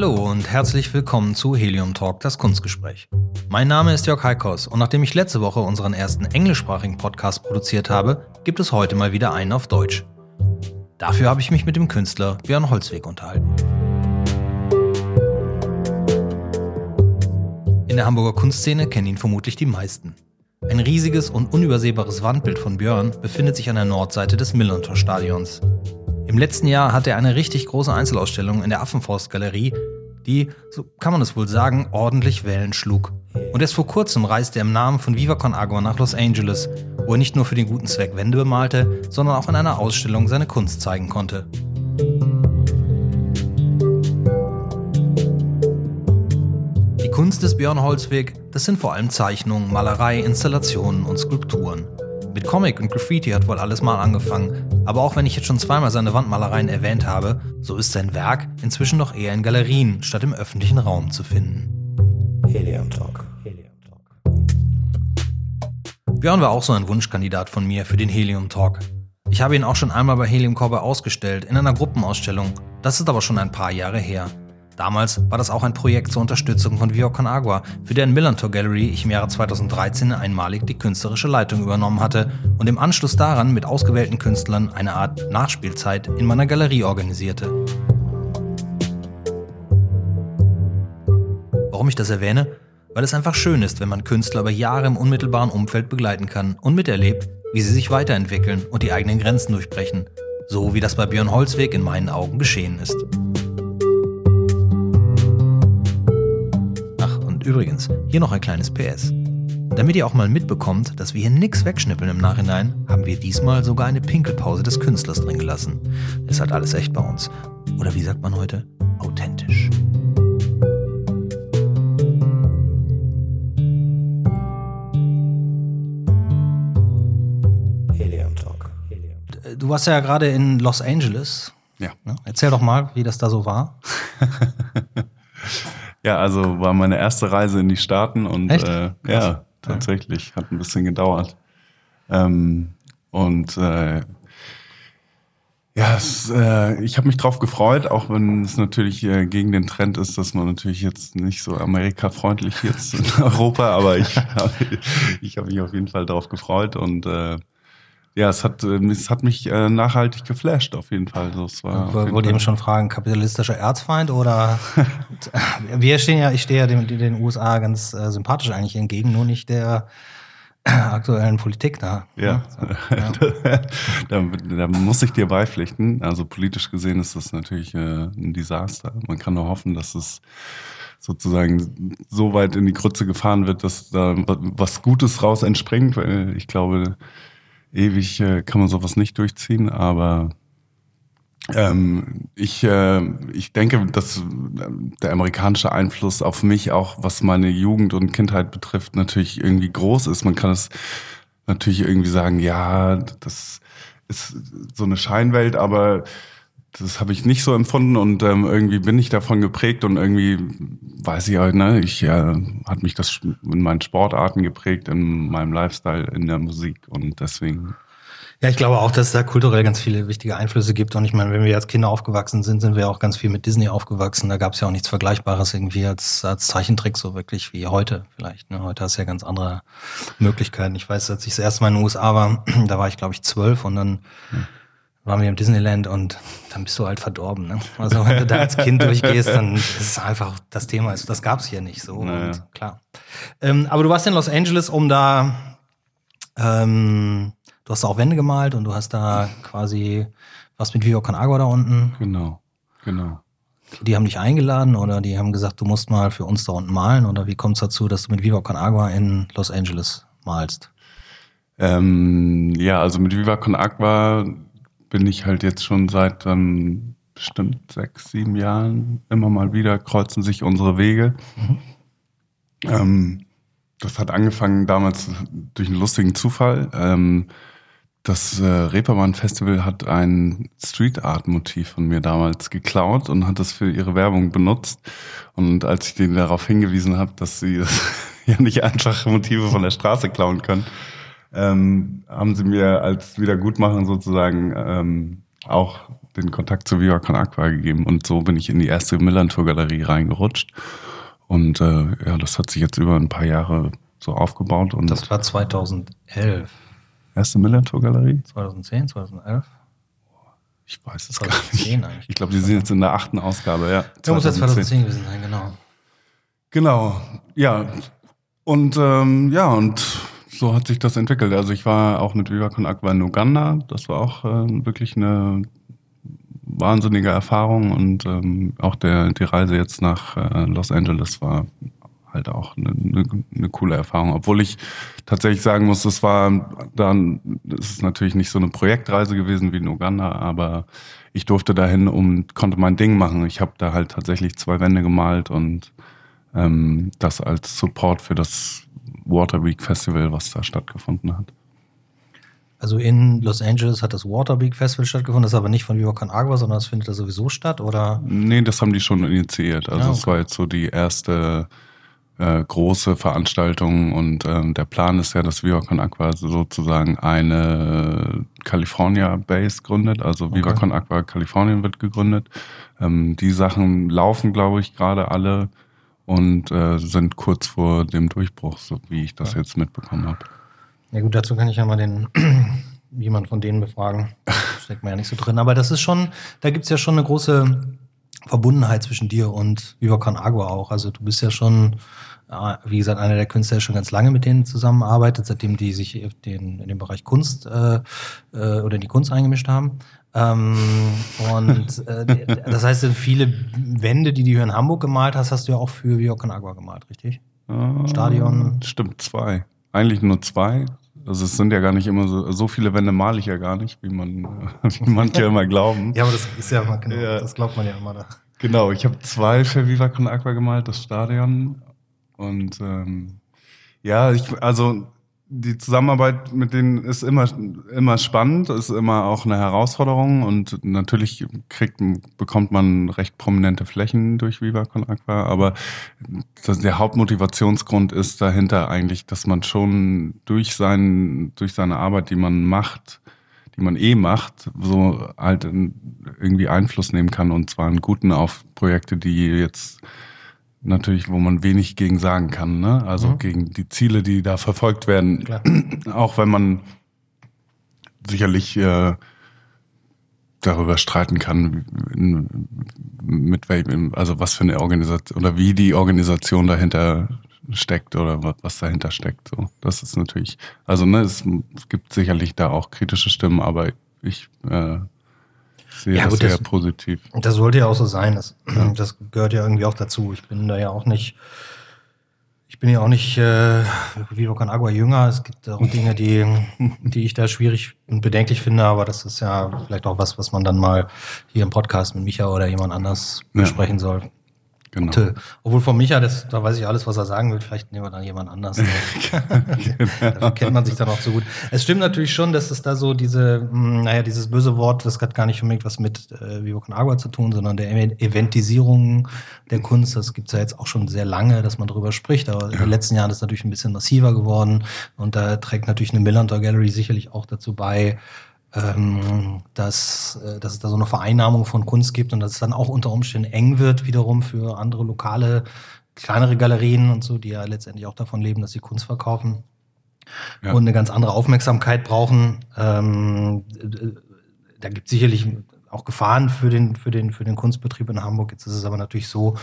Hallo und herzlich willkommen zu Helium Talk, das Kunstgespräch. Mein Name ist Jörg Heikos und nachdem ich letzte Woche unseren ersten englischsprachigen Podcast produziert habe, gibt es heute mal wieder einen auf Deutsch. Dafür habe ich mich mit dem Künstler Björn Holzweg unterhalten. In der Hamburger Kunstszene kennen ihn vermutlich die meisten. Ein riesiges und unübersehbares Wandbild von Björn befindet sich an der Nordseite des Millantor-Stadions. Im letzten Jahr hatte er eine richtig große Einzelausstellung in der Affenforst-Galerie, die, so kann man es wohl sagen, ordentlich Wellen schlug. Und erst vor kurzem reiste er im Namen von Viva Con Agua nach Los Angeles, wo er nicht nur für den guten Zweck Wände bemalte, sondern auch in einer Ausstellung seine Kunst zeigen konnte. Die Kunst des Björn Holzweg, das sind vor allem Zeichnungen, Malerei, Installationen und Skulpturen. Mit Comic und Graffiti hat wohl alles mal angefangen, aber auch wenn ich jetzt schon zweimal seine Wandmalereien erwähnt habe, so ist sein Werk inzwischen noch eher in Galerien statt im öffentlichen Raum zu finden. Helium Talk. Helium Talk. Björn war auch so ein Wunschkandidat von mir für den Helium Talk. Ich habe ihn auch schon einmal bei Helium Corber ausgestellt, in einer Gruppenausstellung. Das ist aber schon ein paar Jahre her. Damals war das auch ein Projekt zur Unterstützung von Viva Con Agua, für deren Millantor Gallery ich im Jahre 2013 einmalig die künstlerische Leitung übernommen hatte und im Anschluss daran mit ausgewählten Künstlern eine Art Nachspielzeit in meiner Galerie organisierte. Warum ich das erwähne? Weil es einfach schön ist, wenn man Künstler über Jahre im unmittelbaren Umfeld begleiten kann und miterlebt, wie sie sich weiterentwickeln und die eigenen Grenzen durchbrechen. So wie das bei Björn Holzweg in meinen Augen geschehen ist. Übrigens, hier noch ein kleines PS. Damit ihr auch mal mitbekommt, dass wir hier nichts wegschnippeln im Nachhinein, haben wir diesmal sogar eine Pinkelpause des Künstlers drin gelassen. Ist halt alles echt bei uns. Oder wie sagt man heute? Authentisch. Helium Talk. Du warst ja gerade in Los Angeles. Ja. Erzähl doch mal, wie das da so war. Ja, also war meine erste Reise in die Staaten und äh, ja, tatsächlich, hat ein bisschen gedauert. Ähm, und äh, ja, es, äh, ich habe mich drauf gefreut, auch wenn es natürlich äh, gegen den Trend ist, dass man natürlich jetzt nicht so Amerika-freundlich jetzt in Europa, aber ich, ich habe mich auf jeden Fall drauf gefreut und äh, ja, es hat, ähm, es hat mich äh, nachhaltig geflasht, auf jeden Fall. Es war Wollte eben schon fragen, kapitalistischer Erzfeind oder wir stehen ja, ich stehe ja den, den USA ganz äh, sympathisch eigentlich entgegen, nur nicht der aktuellen Politik da. Ja, so, ja. da, da, muss ich dir beipflichten. Also politisch gesehen ist das natürlich äh, ein Desaster. Man kann nur hoffen, dass es sozusagen so weit in die Krütze gefahren wird, dass da was Gutes raus entspringt, weil ich glaube, ewig äh, kann man sowas nicht durchziehen, aber ähm, ich, äh, ich denke, dass äh, der amerikanische Einfluss auf mich auch, was meine Jugend und Kindheit betrifft, natürlich irgendwie groß ist. Man kann es natürlich irgendwie sagen, ja, das ist so eine Scheinwelt, aber das habe ich nicht so empfunden und ähm, irgendwie bin ich davon geprägt und irgendwie weiß ich halt, ne, ich ja, hat mich das in meinen Sportarten geprägt, in meinem Lifestyle, in der Musik und deswegen. Ja, ich glaube auch, dass es da kulturell ganz viele wichtige Einflüsse gibt. Und ich meine, wenn wir als Kinder aufgewachsen sind, sind wir auch ganz viel mit Disney aufgewachsen. Da gab es ja auch nichts Vergleichbares irgendwie als, als Zeichentrick, so wirklich wie heute vielleicht. Ne? Heute hast du ja ganz andere Möglichkeiten. Ich weiß, als ich das erste Mal in den USA war, da war ich, glaube ich, zwölf und dann hm waren wir im Disneyland und dann bist du halt verdorben. Ne? Also wenn du da als Kind durchgehst, dann ist es einfach das Thema. Also das gab es hier nicht so. Naja. Und klar. Ähm, aber du warst in Los Angeles, um da, ähm, du hast da auch Wände gemalt und du hast da quasi was mit Vivo Con Agua da unten. Genau, genau. Die haben dich eingeladen oder die haben gesagt, du musst mal für uns da unten malen oder wie kommt es dazu, dass du mit Viva Con Agua in Los Angeles malst? Ähm, ja, also mit Viva Con Agua bin ich halt jetzt schon seit ähm, bestimmt sechs, sieben Jahren immer mal wieder kreuzen sich unsere Wege. Mhm. Ähm, das hat angefangen damals durch einen lustigen Zufall. Ähm, das äh, Reeperbahn Festival hat ein Street Art Motiv von mir damals geklaut und hat das für ihre Werbung benutzt. Und als ich denen darauf hingewiesen habe, dass sie ja nicht einfach Motive von der Straße klauen können, ähm, haben sie mir als Wiedergutmachen sozusagen ähm, auch den Kontakt zu Viva Con Aqua gegeben. Und so bin ich in die erste Millantor-Galerie reingerutscht. Und äh, ja, das hat sich jetzt über ein paar Jahre so aufgebaut. Und das war 2011. Erste Millantor-Galerie? 2010, 2011? Ich weiß es gar nicht. Ich glaube, die sind jetzt in der achten Ausgabe, ja. Da muss jetzt 2010 gewesen sein, genau. Genau, ja. Und ähm, ja, und so hat sich das entwickelt. Also ich war auch mit Viva Con Aqua in Uganda. Das war auch äh, wirklich eine wahnsinnige Erfahrung und ähm, auch der, die Reise jetzt nach äh, Los Angeles war halt auch eine, eine, eine coole Erfahrung. Obwohl ich tatsächlich sagen muss, es war dann, es ist natürlich nicht so eine Projektreise gewesen wie in Uganda, aber ich durfte dahin und konnte mein Ding machen. Ich habe da halt tatsächlich zwei Wände gemalt und ähm, das als Support für das Water Week Festival, was da stattgefunden hat. Also in Los Angeles hat das Water Week Festival stattgefunden, das ist aber nicht von Viva Con Agua, sondern das findet da sowieso statt, oder? Nee, das haben die schon initiiert. Also es ja, okay. war jetzt so die erste äh, große Veranstaltung und ähm, der Plan ist ja, dass Viva Con Aqua sozusagen eine California Base gründet, also Viva okay. Con Aqua Kalifornien wird gegründet. Ähm, die Sachen laufen, glaube ich, gerade alle und äh, sind kurz vor dem Durchbruch, so wie ich das ja. jetzt mitbekommen habe. Ja gut, dazu kann ich ja mal den jemand von denen befragen. Steckt man ja nicht so drin. Aber das ist schon, da gibt's ja schon eine große Verbundenheit zwischen dir und Viva Con Agua auch. Also du bist ja schon, wie gesagt, einer der Künstler, der schon ganz lange mit denen zusammenarbeitet, seitdem die sich den, in den Bereich Kunst äh, äh oder in die Kunst eingemischt haben. Ähm, und äh, das heißt, viele Wände, die du hier in Hamburg gemalt hast, hast du ja auch für Viva Con Agua gemalt, richtig? Äh, Stadion. Stimmt, zwei. Eigentlich nur zwei. Also es sind ja gar nicht immer so, so viele Wände male ich ja gar nicht, wie man, wie manche immer glauben. Ja, aber das ist ja, genau, ja. das glaubt man ja immer da. Genau, ich habe zwei für Viva Con Aqua gemalt, das Stadion. Und ähm, ja, ich, also die Zusammenarbeit mit denen ist immer, immer spannend, ist immer auch eine Herausforderung und natürlich kriegt, bekommt man recht prominente Flächen durch Viva Con Aqua, aber der Hauptmotivationsgrund ist dahinter eigentlich, dass man schon durch, sein, durch seine Arbeit, die man macht, die man eh macht, so halt irgendwie Einfluss nehmen kann und zwar einen guten auf Projekte, die jetzt natürlich, wo man wenig gegen sagen kann. Ne? Also mhm. gegen die Ziele, die da verfolgt werden. Klar. Auch wenn man sicherlich äh, darüber streiten kann, mit welchem, also was für eine Organisation oder wie die Organisation dahinter steckt oder was dahinter steckt. So, das ist natürlich, also ne, es, es gibt sicherlich da auch kritische Stimmen, aber ich äh, sehe ja, das gut, sehr das, positiv. Das sollte ja auch so sein. Das, ja. das gehört ja irgendwie auch dazu. Ich bin da ja auch nicht, ich bin ja auch nicht äh, wie Con Agua jünger. Es gibt auch Dinge, die, die ich da schwierig und bedenklich finde, aber das ist ja vielleicht auch was, was man dann mal hier im Podcast mit Micha oder jemand anders besprechen ja. soll. Genau. Obwohl von Micha, das, da weiß ich alles, was er sagen will. Vielleicht nehmen wir dann jemand anders. genau. Dafür kennt man sich dann auch so gut. Es stimmt natürlich schon, dass es da so diese, mh, hm, naja, dieses böse Wort, das hat gar nicht unbedingt was mit äh, Vivo Agua zu tun, sondern der Eventisierung der Kunst. Das gibt's ja jetzt auch schon sehr lange, dass man darüber spricht. Aber ja. in den letzten Jahren ist es natürlich ein bisschen massiver geworden. Und da trägt natürlich eine Millantor Gallery sicherlich auch dazu bei, ähm, dass, äh, dass es da so eine Vereinnahmung von Kunst gibt und dass es dann auch unter Umständen eng wird, wiederum für andere lokale, kleinere Galerien und so, die ja letztendlich auch davon leben, dass sie Kunst verkaufen ja. und eine ganz andere Aufmerksamkeit brauchen. Ähm, da gibt es sicherlich auch Gefahren für den, für, den, für den Kunstbetrieb in Hamburg. Jetzt ist es aber natürlich so,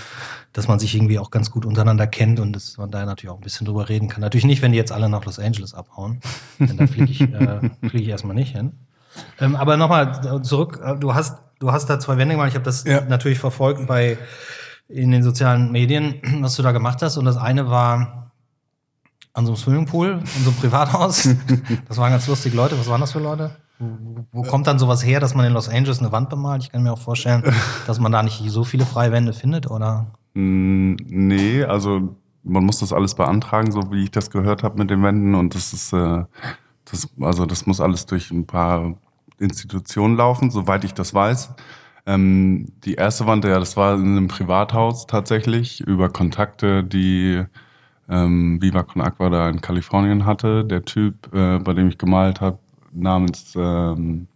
dass man sich irgendwie auch ganz gut untereinander kennt und dass man da natürlich auch ein bisschen drüber reden kann. Natürlich nicht, wenn die jetzt alle nach Los Angeles abhauen. Denn da fliege ich, äh, flieg ich erstmal nicht hin. Ähm, aber nochmal zurück, äh, du hast, du hast da zwei Wände gemacht. Ich habe das ja. natürlich verfolgt bei in den sozialen Medien, was du da gemacht hast. Und das eine war an so einem Swimmingpool, in so einem Privathaus. das waren ganz lustige Leute. Was waren das für Leute? Wo, kommt dann sowas her, dass man in Los Angeles eine Wand bemalt? Ich kann mir auch vorstellen, dass man da nicht so viele freie Wände findet, oder? Mm, nee, also man muss das alles beantragen, so wie ich das gehört habe mit den Wänden. Und das ist, äh, das, also das muss alles durch ein paar Institutionen laufen, soweit ich das weiß. Ähm, die erste Wand, ja, das war in einem Privathaus tatsächlich, über Kontakte, die ähm, Viva Con Aqua da in Kalifornien hatte. Der Typ, äh, bei dem ich gemalt habe, namens ähm,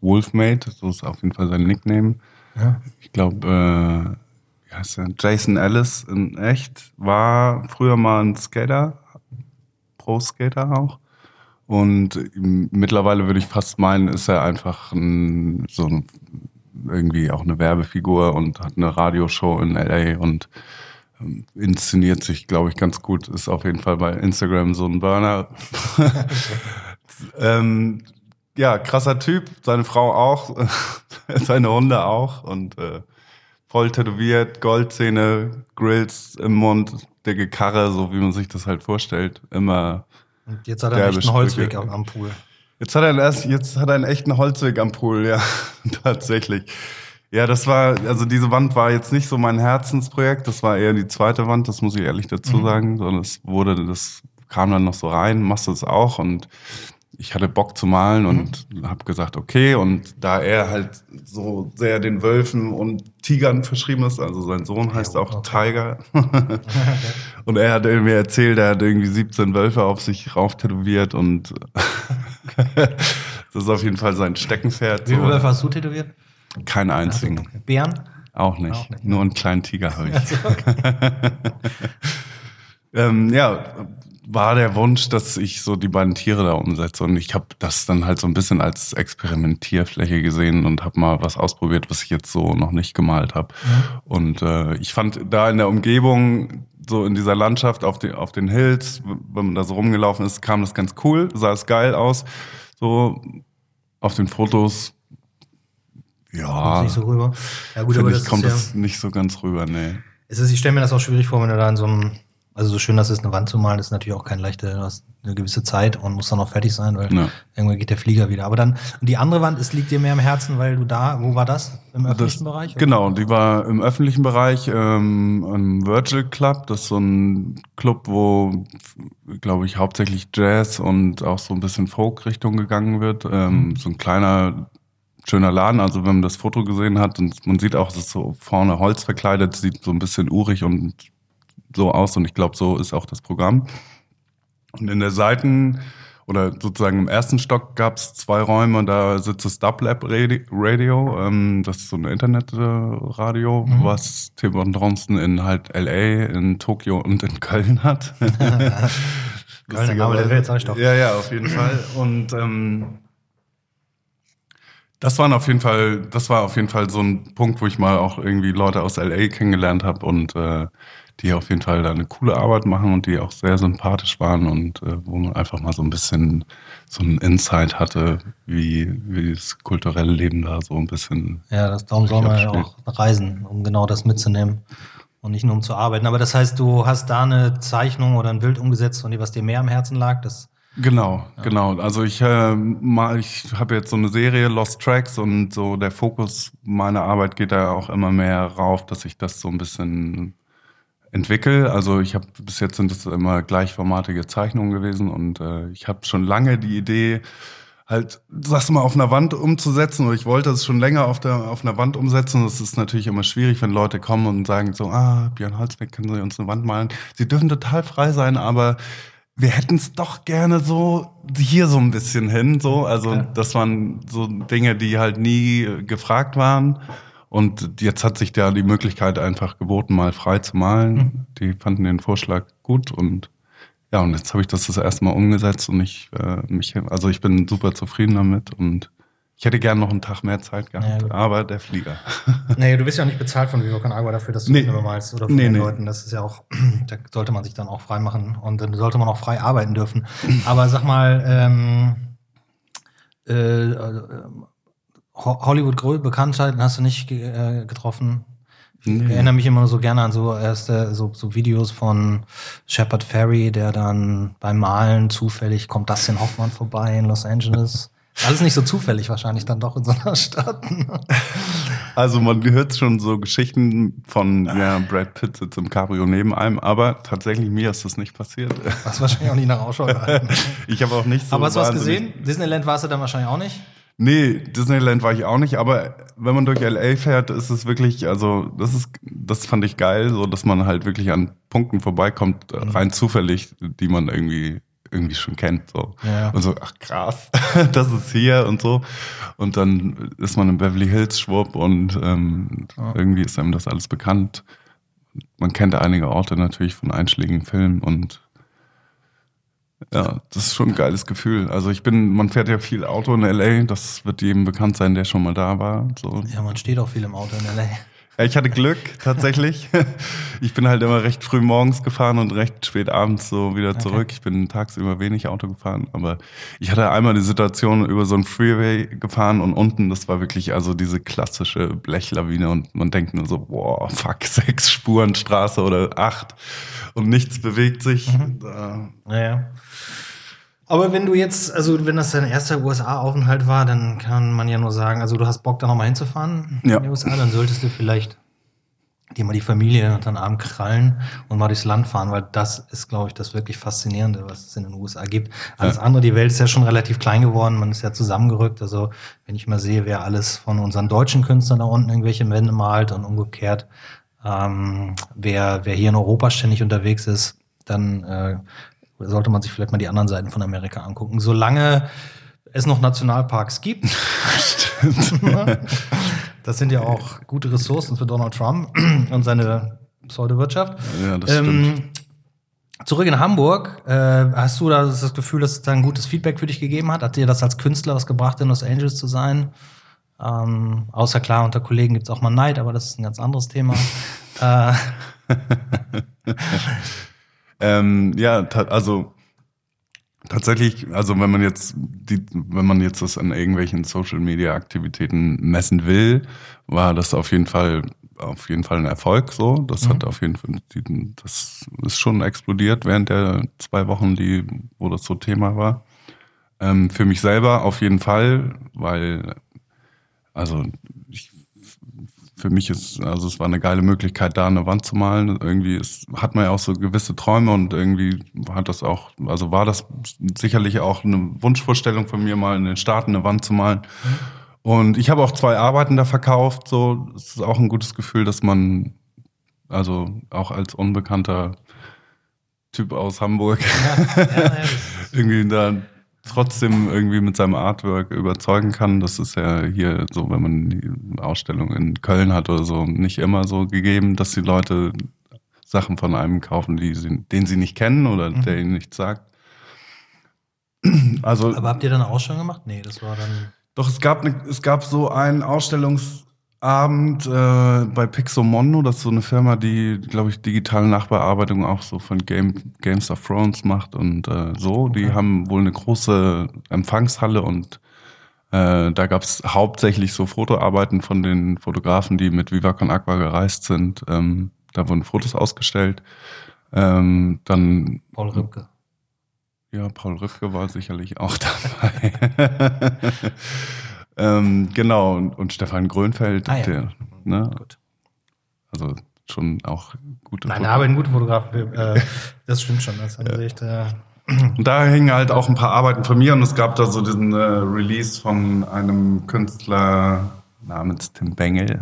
Wolfmate, so ist auf jeden Fall sein Nickname. Ja. Ich glaube, äh, wie heißt der? Jason Ellis in echt war früher mal ein Skater, Pro-Skater auch. Und mittlerweile würde ich fast meinen, ist er einfach ein, so ein, irgendwie auch eine Werbefigur und hat eine Radioshow in LA und ähm, inszeniert sich, glaube ich, ganz gut. Ist auf jeden Fall bei Instagram so ein Burner. ähm, ja, krasser Typ. Seine Frau auch, seine Hunde auch und äh, voll tätowiert, Goldzähne, Grills im Mund, dicke Karre, so wie man sich das halt vorstellt. Immer. Und jetzt hat er einen Holzweg am, am Pool. Jetzt hat er erst, jetzt hat er einen echten Holzweg am Pool, ja, tatsächlich. Ja, das war, also diese Wand war jetzt nicht so mein Herzensprojekt, das war eher die zweite Wand, das muss ich ehrlich dazu mhm. sagen, sondern es wurde, das kam dann noch so rein, machst du es auch und ich hatte Bock zu malen und mhm. habe gesagt, okay. Und da er halt so sehr den Wölfen und Tigern verschrieben ist, also sein Sohn heißt ja, auch okay. Tiger. und er hat irgendwie erzählt, er hat irgendwie 17 Wölfe auf sich rauf tätowiert und das ist auf jeden Fall sein Steckenpferd. Wie viele Wölfe hast du tätowiert? Keinen einzigen. Also, Bären? Auch nicht. Auch nicht. Nur einen kleinen Tiger habe ich. Also, okay. ähm, ja, war der Wunsch, dass ich so die beiden Tiere da umsetze. Und ich habe das dann halt so ein bisschen als Experimentierfläche gesehen und habe mal was ausprobiert, was ich jetzt so noch nicht gemalt habe. Mhm. Und äh, ich fand da in der Umgebung, so in dieser Landschaft auf, den auf den Hills, wenn man da so rumgelaufen ist, kam das ganz cool, sah es geil aus. So auf den Fotos ja. Nicht so rüber. Ja, gut, aber das kommt ja, das nicht so ganz rüber, nee. Es ist, ich stelle mir das auch schwierig vor, wenn du da in so einem also so schön, dass es eine Wand zu malen, ist natürlich auch kein leichter, du hast eine gewisse Zeit und muss dann auch fertig sein, weil ja. irgendwann geht der Flieger wieder. Aber dann, und die andere Wand, es liegt dir mehr im Herzen, weil du da, wo war das? Im öffentlichen das, Bereich? Oder? Genau, die war im öffentlichen Bereich, ähm, im Virgil Club. Das ist so ein Club, wo, glaube ich, hauptsächlich Jazz und auch so ein bisschen Folk-Richtung gegangen wird. Ähm, mhm. So ein kleiner schöner Laden. Also wenn man das Foto gesehen hat und man sieht auch, es ist so vorne Holz verkleidet, sieht so ein bisschen urig und so aus und ich glaube, so ist auch das Programm. Und in der Seiten oder sozusagen im ersten Stock gab es zwei Räume, da sitzt das Dublab Radio, ähm, das ist so ein Internetradio, mhm. was Tim Dronston in halt LA, in Tokio und in Köln hat. Köln, aber der Welt, sag ich doch. Ja, ja, auf jeden Fall. Und ähm, das waren auf jeden Fall, das war auf jeden Fall so ein Punkt, wo ich mal auch irgendwie Leute aus LA kennengelernt habe und äh, die auf jeden Fall da eine coole Arbeit machen und die auch sehr sympathisch waren und äh, wo man einfach mal so ein bisschen so ein Insight hatte, wie, wie das kulturelle Leben da so ein bisschen. Ja, das, darum soll man ja auch reisen, um genau das mitzunehmen und nicht nur um zu arbeiten. Aber das heißt, du hast da eine Zeichnung oder ein Bild umgesetzt, dem, was dir mehr am Herzen lag, das Genau, ja. genau. Also ich äh, mal, ich habe jetzt so eine Serie Lost Tracks und so der Fokus meiner Arbeit geht da auch immer mehr rauf, dass ich das so ein bisschen entwickle. Also ich habe bis jetzt sind es immer gleichformatige Zeichnungen gewesen und äh, ich habe schon lange die Idee, halt das mal auf einer Wand umzusetzen. Und ich wollte es schon länger auf, der, auf einer Wand umsetzen. Das ist natürlich immer schwierig, wenn Leute kommen und sagen so, ah, Björn Holzbeck, können Sie uns eine Wand malen? Sie dürfen total frei sein, aber wir hätten es doch gerne so hier so ein bisschen hin. So, also ja. das waren so Dinge, die halt nie gefragt waren. Und jetzt hat sich da die Möglichkeit einfach geboten, mal frei zu malen. Mhm. Die fanden den Vorschlag gut und ja, und jetzt habe ich das das erste Mal umgesetzt und ich äh, mich, also ich bin super zufrieden damit und ich hätte gern noch einen Tag mehr Zeit gehabt, ja, aber der Flieger. Nee, du wirst ja nicht bezahlt von Vivo Agua dafür, dass du nee. Filme malst oder von nee, den nee. Leuten. Das ist ja auch, da sollte man sich dann auch frei machen und dann sollte man auch frei arbeiten dürfen. Aber sag mal, ähm, äh, äh Hollywood-Bekanntheiten hast du nicht äh, getroffen? Ich nee. erinnere mich immer so gerne an so erste so, so Videos von Shepard Ferry, der dann beim Malen zufällig kommt Dustin Hoffmann vorbei in Los Angeles. Alles nicht so zufällig wahrscheinlich dann doch in so einer Stadt. Also man hört schon so Geschichten von, ja, Brad Pitt sitzt im Cabrio neben einem, aber tatsächlich mir ist das nicht passiert. Was wahrscheinlich auch nicht nach Ausschau gehalten. ich habe auch nicht so Aber hast du was gesehen? Disneyland warst du dann wahrscheinlich auch nicht? Nee, Disneyland war ich auch nicht, aber wenn man durch LA fährt, ist es wirklich, also das ist, das fand ich geil, so dass man halt wirklich an Punkten vorbeikommt, mhm. rein zufällig, die man irgendwie irgendwie schon kennt. So. Ja. Und so, ach krass, das ist hier und so. Und dann ist man in Beverly Hills schwupp und ähm, Ja. irgendwie ist einem das alles bekannt. Man kennt einige Orte natürlich von einschlägigen Filmen und ja, das ist schon ein geiles Gefühl. Also ich bin, man fährt ja viel Auto in LA, das wird jedem bekannt sein, der schon mal da war. So. Ja, man steht auch viel im Auto in L.A. Ich hatte Glück, tatsächlich. Ich bin halt immer recht früh morgens gefahren und recht spät abends so wieder Okay. zurück. Ich bin tagsüber wenig Auto gefahren, aber ich hatte einmal die Situation über so einen Freeway gefahren und unten, das war wirklich also diese klassische Blechlawine und man denkt nur so, boah, fuck, sechs Spuren Straße oder acht und nichts bewegt sich. Da, Naja. Aber wenn du jetzt, also wenn das dein erster USA-Aufenthalt war, dann kann man ja nur sagen, also du hast Bock da nochmal hinzufahren Ja. in die USA, dann solltest du vielleicht dir mal die Familie unter den Arm krallen und mal durchs Land fahren, weil das ist, glaube ich, das wirklich Faszinierende, was es in den USA gibt. Alles andere, die Welt ist ja schon relativ klein geworden, man ist ja zusammengerückt. Also wenn ich mal sehe, wer alles von unseren deutschen Künstlern da unten irgendwelche Wände malt und umgekehrt, ähm, wer, wer hier in Europa ständig unterwegs ist, dann äh, sollte man sich vielleicht mal die anderen Seiten von Amerika angucken. Solange es noch Nationalparks gibt, das sind ja auch gute Ressourcen für Donald Trump und seine Pseudowirtschaft. ja, das stimmt. Ähm, zurück in Hamburg, äh, hast du da das Gefühl, dass es da ein gutes Feedback für dich gegeben hat? Hat dir das als Künstler was gebracht, in Los Angeles zu sein? Ähm, außer klar, unter Kollegen gibt es auch mal Neid, aber das ist ein ganz anderes Thema. äh, Ähm, ja, also tatsächlich, also wenn man jetzt die, wenn man jetzt das an irgendwelchen Social Media Aktivitäten messen will, war das auf jeden Fall auf jeden Fall ein Erfolg so. Das Mhm. hat auf jeden Fall, das ist schon explodiert während der zwei Wochen, die, wo das so Thema war. Ähm, für mich selber auf jeden Fall, weil, also für mich ist, also es war eine geile Möglichkeit, da eine Wand zu malen. Irgendwie ist, hat man ja auch so gewisse Träume und irgendwie hat das auch, also war das sicherlich auch eine Wunschvorstellung von mir, mal in den Staaten eine Wand zu malen. Und ich habe auch zwei Arbeiten da verkauft. So, es ist auch ein gutes Gefühl, dass man, also auch als unbekannter Typ aus Hamburg, ja, ja, ja, irgendwie da trotzdem irgendwie mit seinem Artwork überzeugen kann. Das ist ja hier so, wenn man die Ausstellung in Köln hat oder so, nicht immer so gegeben, dass die Leute Sachen von einem kaufen, die sie, den sie nicht kennen oder Mhm. der ihnen nichts sagt. Also aber habt ihr dann eine Ausstellung gemacht? Nee, das war dann. doch, es gab, ne, es gab so einen Ausstellungsabend äh, bei Pixomondo, das ist so eine Firma, die, glaube ich, digitale Nachbearbeitung auch so von Game, Games of Thrones macht und äh, so. Die Okay. haben wohl eine große Empfangshalle und äh, da gab es hauptsächlich so Fotoarbeiten von den Fotografen, die mit Viva Con Aqua gereist sind. Ähm, da wurden Fotos ausgestellt. Ähm, dann Paul Rübke. ja, Paul Rüffke war sicherlich auch dabei. Ähm, genau, und, und Stefan Grönfeld, Ah, ja. der, ne, Gut. also schon auch gute Nein, aber ein guter Fotograf. Äh, das stimmt schon. Das haben sie echt. Äh, Und da hängen halt auch ein paar Arbeiten von mir und es gab da so diesen äh, Release von einem Künstler namens Tim Bengel,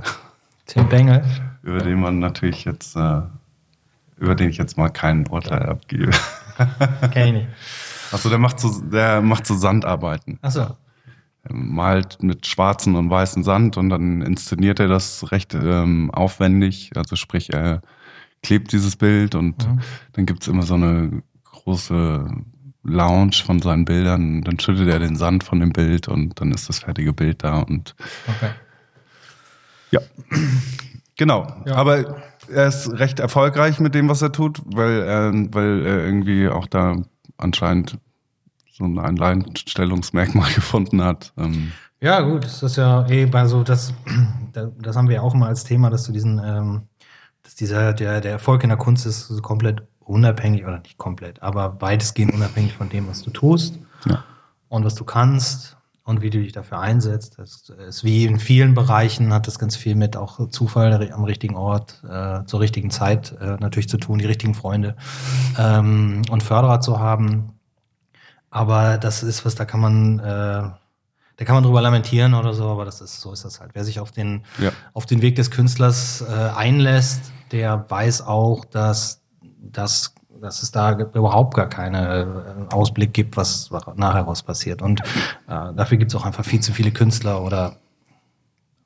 Tim Bengel. über den man natürlich jetzt, äh, über den ich jetzt mal kein Urteil abgebe. Kenn ich nicht. Also der macht so, der macht so Sandarbeiten. Achso. Er malt mit schwarzen und weißen Sand und dann inszeniert er das recht ähm, aufwendig. Also sprich, er klebt dieses Bild und Mhm. dann gibt's immer so eine große Lounge von seinen Bildern. Dann schüttet er den Sand von dem Bild und dann ist das fertige Bild da und Okay. ja. Genau. Ja. Aber er ist recht erfolgreich mit dem, was er tut, weil er, weil er irgendwie auch da anscheinend so ein Alleinstellungsmerkmal gefunden hat. Ähm, Ja, gut, das ist ja eh bei so, das, da- das haben wir ja auch immer als Thema, dass du diesen, ähm, dass dieser, der, der Erfolg in der Kunst ist so komplett unabhängig, oder nicht komplett, aber weitestgehend unabhängig von dem, was du tust Ja. und was du kannst und wie du dich dafür einsetzt. Das ist wie in vielen Bereichen, hat das ganz viel mit auch Zufall am richtigen Ort, äh, zur richtigen Zeit äh, natürlich zu tun, die richtigen Freunde ähm, und Förderer zu haben. Aber das ist was, da kann man, äh, da kann man drüber lamentieren oder so, aber das ist, so ist das halt. Wer sich auf den, Ja. auf den Weg des Künstlers äh, einlässt, der weiß auch, dass das dass es da überhaupt gar keinen äh, Ausblick gibt, was nachher was passiert. Und äh, dafür gibt es auch einfach viel zu viele Künstler oder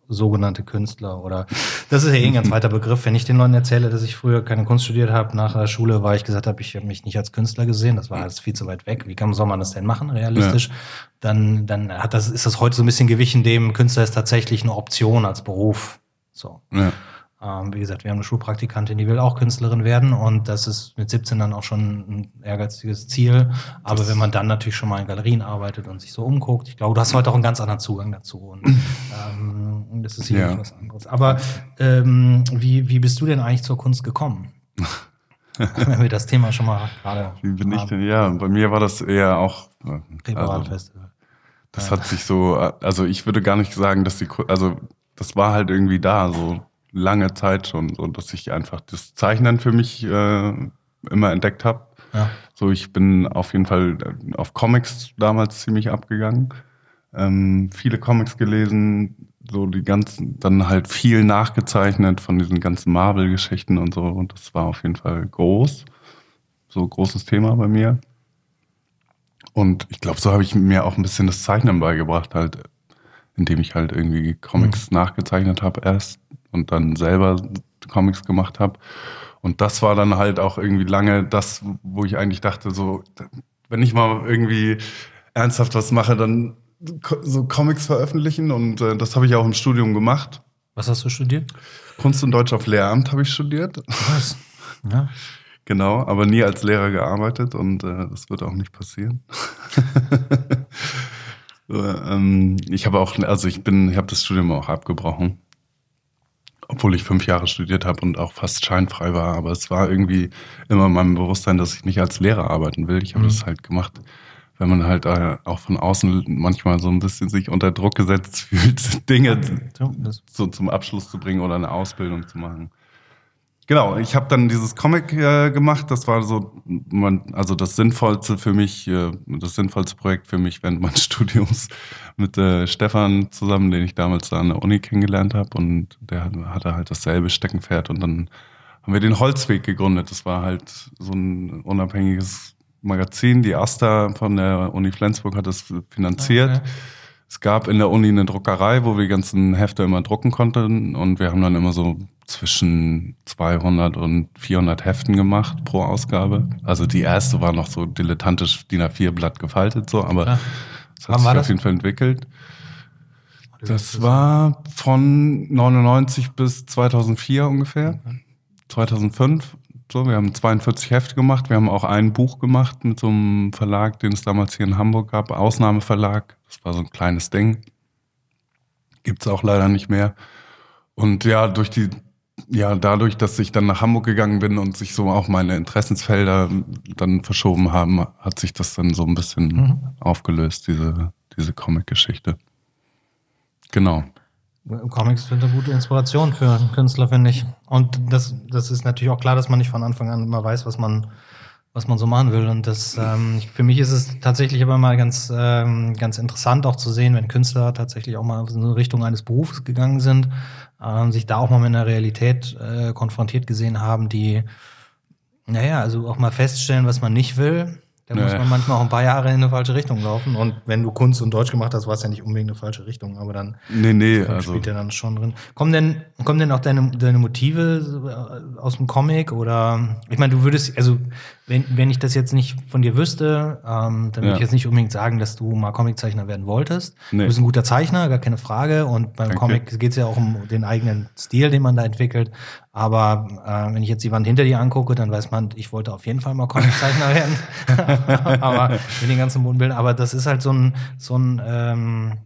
sogenannte Künstler oder das ist ja eh ein ganz weiter Begriff. Wenn ich den Leuten erzähle, dass ich früher keine Kunst studiert habe, nach der Schule, weil ich gesagt habe, ich habe mich nicht als Künstler gesehen, das war alles viel zu weit weg. Wie kann soll man das denn machen, realistisch? Ja. Dann, dann hat das, ist das heute so ein bisschen gewichen dem, Künstler ist tatsächlich eine Option als Beruf. So. Ja. Ähm, wie gesagt, wir haben eine Schulpraktikantin, die will auch Künstlerin werden und das ist mit 17 dann auch schon ein ehrgeiziges Ziel. Aber das wenn man dann natürlich schon mal in Galerien arbeitet und sich so umguckt, ich glaube, du hast heute auch einen ganz anderen Zugang dazu und ähm, das ist hier ja. was anderes. Aber ähm, wie, wie bist du denn eigentlich zur Kunst gekommen? wenn wir das Thema schon mal gerade. Wie bin haben. ich denn? Ja, bei mir war das eher auch. Also, Festival. Das ja. hat sich so, also ich würde gar nicht sagen, dass die, also das war halt irgendwie da, so lange Zeit schon, so dass ich einfach das Zeichnen für mich äh, immer entdeckt habe. Ja. So, ich bin auf jeden Fall äh, auf Comics damals ziemlich abgegangen. Ähm, viele Comics gelesen, so die ganzen, dann halt viel nachgezeichnet von diesen ganzen Marvel-Geschichten und so. Und das war auf jeden Fall groß. So großes Thema bei mir. Und ich glaube, so habe ich mir auch ein bisschen das Zeichnen beigebracht, halt, indem ich halt irgendwie Comics mhm. nachgezeichnet habe erst und dann selber Comics gemacht habe. Und das war dann halt auch irgendwie lange das, wo ich eigentlich dachte, so, wenn ich mal irgendwie ernsthaft was mache, dann so Comics veröffentlichen. Und äh, das habe ich auch im Studium gemacht. Was hast du studiert? Kunst und Deutsch auf Lehramt habe ich studiert. Was? Ja. Genau, aber nie als Lehrer gearbeitet und äh, das wird auch nicht passieren. so, ähm, ich habe auch, also ich bin, ich habe das Studium auch abgebrochen obwohl ich fünf Jahre studiert habe und auch fast scheinfrei war. Aber es war irgendwie immer in meinem Bewusstsein, dass ich nicht als Lehrer arbeiten will. Ich habe mhm. das halt gemacht, wenn man halt äh, auch von außen manchmal so ein bisschen sich unter Druck gesetzt fühlt, Dinge so zum Abschluss zu bringen oder eine Ausbildung zu machen. Genau, ich habe dann dieses Comic äh, gemacht. Das war so, man, also das sinnvollste für mich, äh, das sinnvollste Projekt für mich während meines Studiums mit äh, Stefan zusammen, den ich damals da an der Uni kennengelernt habe. Und der hatte halt dasselbe Steckenpferd. Und dann haben wir den Holzweg gegründet. Das war halt so ein unabhängiges Magazin. Die Asta von der Uni Flensburg hat das finanziert. Okay. Es gab in der Uni eine Druckerei, wo wir die ganzen Hefte immer drucken konnten. Und wir haben dann immer so zwischen 200 und 400 Heften gemacht pro Ausgabe. Also die erste war noch so dilettantisch DIN A4-Blatt gefaltet, so, aber Klar. das hat sich auf jeden Fall entwickelt. Das war von 99 bis 2004 ungefähr. 2005. So, wir haben 42 Hefte gemacht. Wir haben auch ein Buch gemacht mit so einem Verlag, den es damals hier in Hamburg gab. Ausnahmeverlag. Das war so ein kleines Ding. Gibt's auch leider nicht mehr. Und ja, durch die ja, dadurch, dass ich dann nach Hamburg gegangen bin und sich so auch meine Interessensfelder dann verschoben haben, hat sich das dann so ein bisschen mhm. aufgelöst, diese, diese Comic-Geschichte. Genau. Comics sind eine gute Inspiration für einen Künstler, finde ich. Und das, das ist natürlich auch klar, dass man nicht von Anfang an immer weiß, was man, was man so machen will. Und das, ähm, für mich ist es tatsächlich aber mal ganz, ähm, ganz interessant auch zu sehen, wenn Künstler tatsächlich auch mal in Richtung eines Berufs gegangen sind äh, sich da auch mal mit einer Realität äh, konfrontiert gesehen haben, die, naja, also auch mal feststellen, was man nicht will da muss man manchmal auch ein paar Jahre in eine falsche Richtung laufen. Und wenn du Kunst und Deutsch gemacht hast, war es ja nicht unbedingt eine falsche Richtung, aber dann nee, nee, also. spielt ja dann schon drin. Kommen denn, kommen denn auch deine, deine Motive äh, aus dem Comic? Oder ich meine, du würdest, also wenn, wenn ich das jetzt nicht von dir wüsste, ähm, dann würde ja. ich jetzt nicht unbedingt sagen, dass du mal Comiczeichner werden wolltest. Nee. Du bist ein guter Zeichner, gar keine Frage. Und beim Danke. Comic geht es ja auch um den eigenen Stil, den man da entwickelt. Aber äh, wenn ich jetzt die Wand hinter dir angucke, dann weiß man, ich wollte auf jeden Fall mal Comiczeichner werden. aber mit den ganzen Bodenbildern. Aber das ist halt so ein, so ein ähm,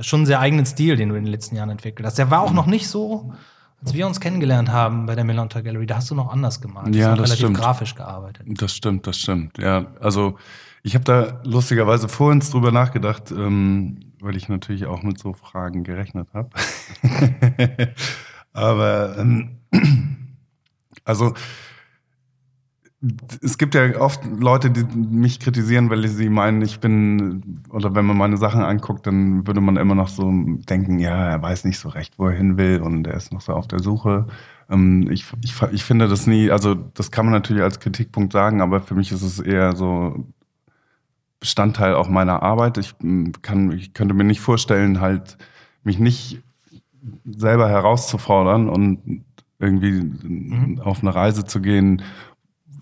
schon einen sehr eigenen Stil, den du in den letzten Jahren entwickelt hast. Der war auch noch nicht so, als wir uns kennengelernt haben bei der Melanter Gallery. Da hast du noch anders gemacht. Ja, das relativ stimmt. grafisch gearbeitet. Das stimmt, das stimmt. Ja, also ich habe da lustigerweise vorhin drüber nachgedacht, ähm, weil ich natürlich auch mit so Fragen gerechnet habe. Aber ähm, also es gibt ja oft Leute, die mich kritisieren, weil sie meinen, ich bin, oder wenn man meine Sachen anguckt, dann würde man immer noch so denken, ja, er weiß nicht so recht, wo er hin will und er ist noch so auf der Suche. Ähm, ich, ich, ich finde das nie, also das kann man natürlich als Kritikpunkt sagen, aber für mich ist es eher so Bestandteil auch meiner Arbeit. Ich, kann, ich könnte mir nicht vorstellen, halt mich nicht selber herauszufordern und irgendwie mhm. auf eine Reise zu gehen,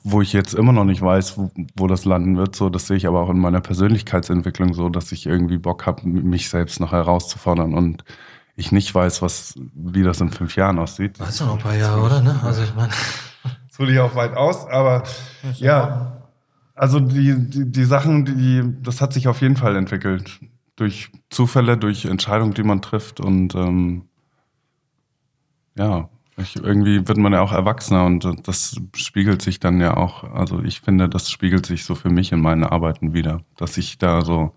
wo ich jetzt immer noch nicht weiß, wo, wo, das landen wird. So, das sehe ich aber auch in meiner Persönlichkeitsentwicklung so, dass ich irgendwie Bock habe, mich selbst noch herauszufordern und ich nicht weiß, was, wie das in fünf Jahren aussieht. Weißt du noch ein paar Jahre, oder? Ne? Also ich meine. Das hole ich auch weit aus, aber ja, also die, die, die Sachen, die, das hat sich auf jeden Fall entwickelt. Durch Zufälle, durch Entscheidungen, die man trifft und ähm, ja, ich, irgendwie wird man ja auch erwachsener und das spiegelt sich dann ja auch, also ich finde, das spiegelt sich so für mich in meinen Arbeiten wieder, dass ich da so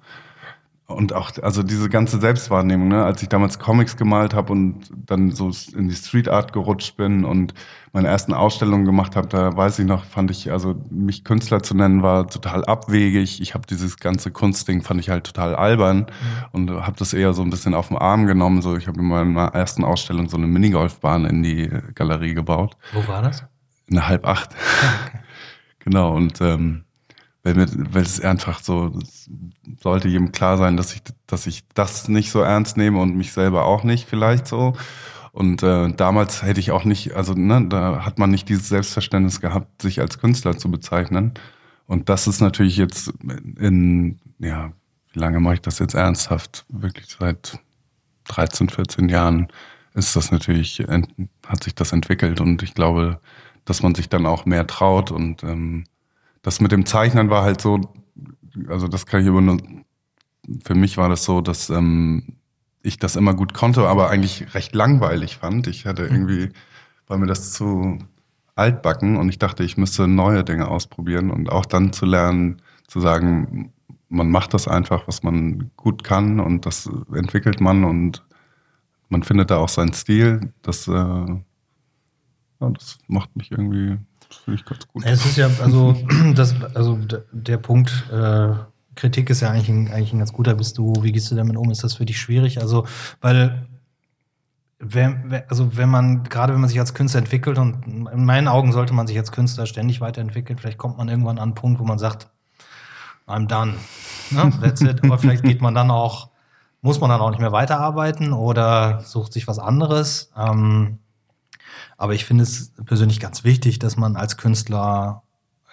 und auch, also diese ganze Selbstwahrnehmung, ne? als ich damals Comics gemalt habe und dann so in die Street Art gerutscht bin und meine ersten Ausstellungen gemacht habe, da weiß ich noch, fand ich, also mich Künstler zu nennen, war total abwegig. Ich habe dieses ganze Kunstding, fand ich halt total albern mhm. und habe das eher so ein bisschen auf den Arm genommen. So, ich habe in meiner ersten Ausstellung so eine Minigolfbahn in die Galerie gebaut. Wo war das? Eine halb acht. Ah, okay. genau, und ähm, weil, mir, weil es einfach so, sollte jedem klar sein, dass ich, dass ich das nicht so ernst nehme und mich selber auch nicht vielleicht so. Und äh, damals hätte ich auch nicht, also ne, da hat man nicht dieses Selbstverständnis gehabt, sich als Künstler zu bezeichnen. Und das ist natürlich jetzt in, ja, wie lange mache ich das jetzt ernsthaft? Wirklich seit 13, 14 Jahren ist das natürlich, hat sich das entwickelt und ich glaube, dass man sich dann auch mehr traut und ähm, das mit dem Zeichnen war halt so, also das kann ich immer nur, für mich war das so, dass ähm, ich das immer gut konnte, aber eigentlich recht langweilig fand. Ich hatte mhm. irgendwie, war mir das zu altbacken und ich dachte, ich müsste neue Dinge ausprobieren und auch dann zu lernen, zu sagen, man macht das einfach, was man gut kann und das entwickelt man und man findet da auch seinen Stil. Das, äh, ja, das macht mich irgendwie finde ich ganz gut. Es ist ja, also, das, also der Punkt, äh, Kritik ist ja eigentlich ein, eigentlich ein ganz guter. Bist du, wie gehst du damit um? Ist das für dich schwierig? Also, weil, wenn, also wenn man, gerade wenn man sich als Künstler entwickelt und in meinen Augen sollte man sich als Künstler ständig weiterentwickeln, vielleicht kommt man irgendwann an einen Punkt, wo man sagt, I'm done. Ne? That's it. Aber vielleicht geht man dann auch, muss man dann auch nicht mehr weiterarbeiten oder sucht sich was anderes. Ähm, aber ich finde es persönlich ganz wichtig, dass man als Künstler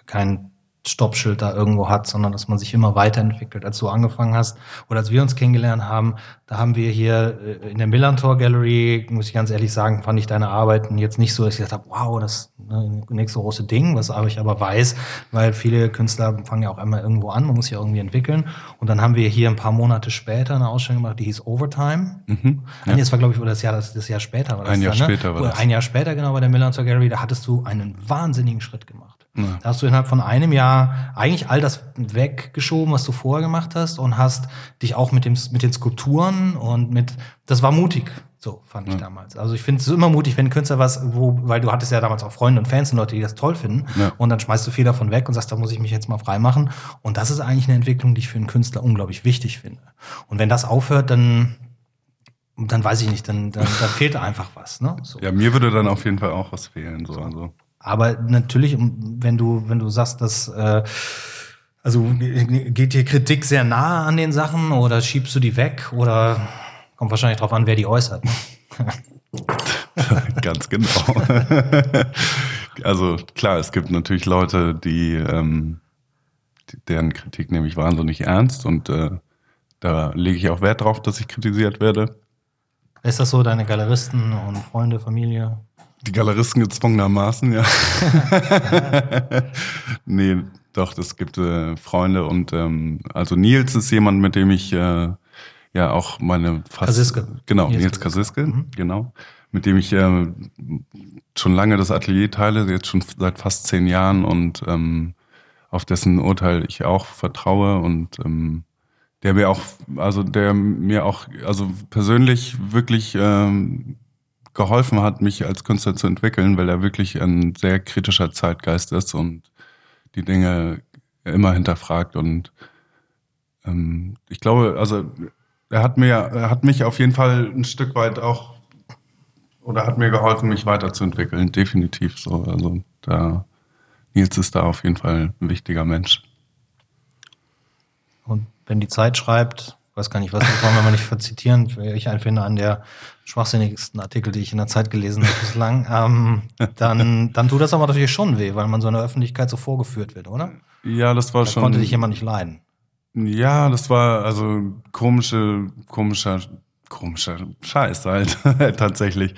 kein Stoppschild da irgendwo hat, sondern dass man sich immer weiterentwickelt. Als du angefangen hast oder als wir uns kennengelernt haben, da haben wir hier äh, in der Millantor Gallery, muss ich ganz ehrlich sagen, fand ich deine Arbeiten jetzt nicht so, dass ich gesagt habe, wow, das ist ne, nächste große Ding, was aber ich aber weiß, weil viele Künstler fangen ja auch einmal irgendwo an, man muss ja irgendwie entwickeln. Und dann haben wir hier ein paar Monate später eine Ausstellung gemacht, die hieß Overtime. Mhm, ja. Ein, das war, glaube ich, das Jahr, das, das Jahr später war das. Ein Jahr dann, ne? später war das. Ein Jahr später, genau, bei der Millantor Gallery, da hattest du einen wahnsinnigen Schritt gemacht. Ja. Da hast du innerhalb von einem Jahr eigentlich all das weggeschoben, was du vorher gemacht hast und hast dich auch mit dem mit den Skulpturen und mit das war mutig, so fand ja. ich damals. Also ich finde es immer mutig, wenn ein Künstler was, wo, weil du hattest ja damals auch Freunde und Fans und Leute, die das toll finden ja. und dann schmeißt du viel davon weg und sagst, da muss ich mich jetzt mal frei machen und das ist eigentlich eine Entwicklung, die ich für einen Künstler unglaublich wichtig finde. Und wenn das aufhört, dann dann weiß ich nicht, dann, dann, dann fehlt einfach was. Ne? So. Ja, mir würde dann auf jeden Fall auch was fehlen. So. Also. Aber natürlich, wenn du, wenn du sagst, dass äh, also geht dir Kritik sehr nah an den Sachen oder schiebst du die weg oder kommt wahrscheinlich drauf an, wer die äußert. Ganz genau. also klar, es gibt natürlich Leute, die, ähm, deren Kritik nehme ich wahnsinnig ernst und äh, da lege ich auch Wert drauf, dass ich kritisiert werde. Ist das so, deine Galeristen und Freunde, Familie? Die Galeristen gezwungenermaßen, ja. nee, doch, das gibt äh, Freunde und ähm, also Nils ist jemand, mit dem ich äh, ja auch meine fast Kasiske. genau Nils, Nils Kasiske, mhm. genau, mit dem ich äh, schon lange das Atelier teile, jetzt schon seit fast zehn Jahren und ähm, auf dessen Urteil ich auch vertraue und ähm, der mir auch, also der mir auch, also persönlich wirklich ähm, geholfen hat, mich als Künstler zu entwickeln, weil er wirklich ein sehr kritischer Zeitgeist ist und die Dinge immer hinterfragt und ähm, ich glaube, also er hat mir, er hat mich auf jeden Fall ein Stück weit auch oder hat mir geholfen, mich weiterzuentwickeln, definitiv so. Also da Nils ist da auf jeden Fall ein wichtiger Mensch. Und wenn die Zeit schreibt, weiß gar nicht, was das wollen wir mal nicht zitieren, ich finde an der schwachsinnigsten Artikel, die ich in der Zeit gelesen habe bislang, ähm, dann, dann tut das aber natürlich schon weh, weil man so in der Öffentlichkeit so vorgeführt wird, oder? Ja, das war da schon. konnte dich jemand nicht leiden. Ja, das war also komische, komischer, komischer Scheiß halt tatsächlich.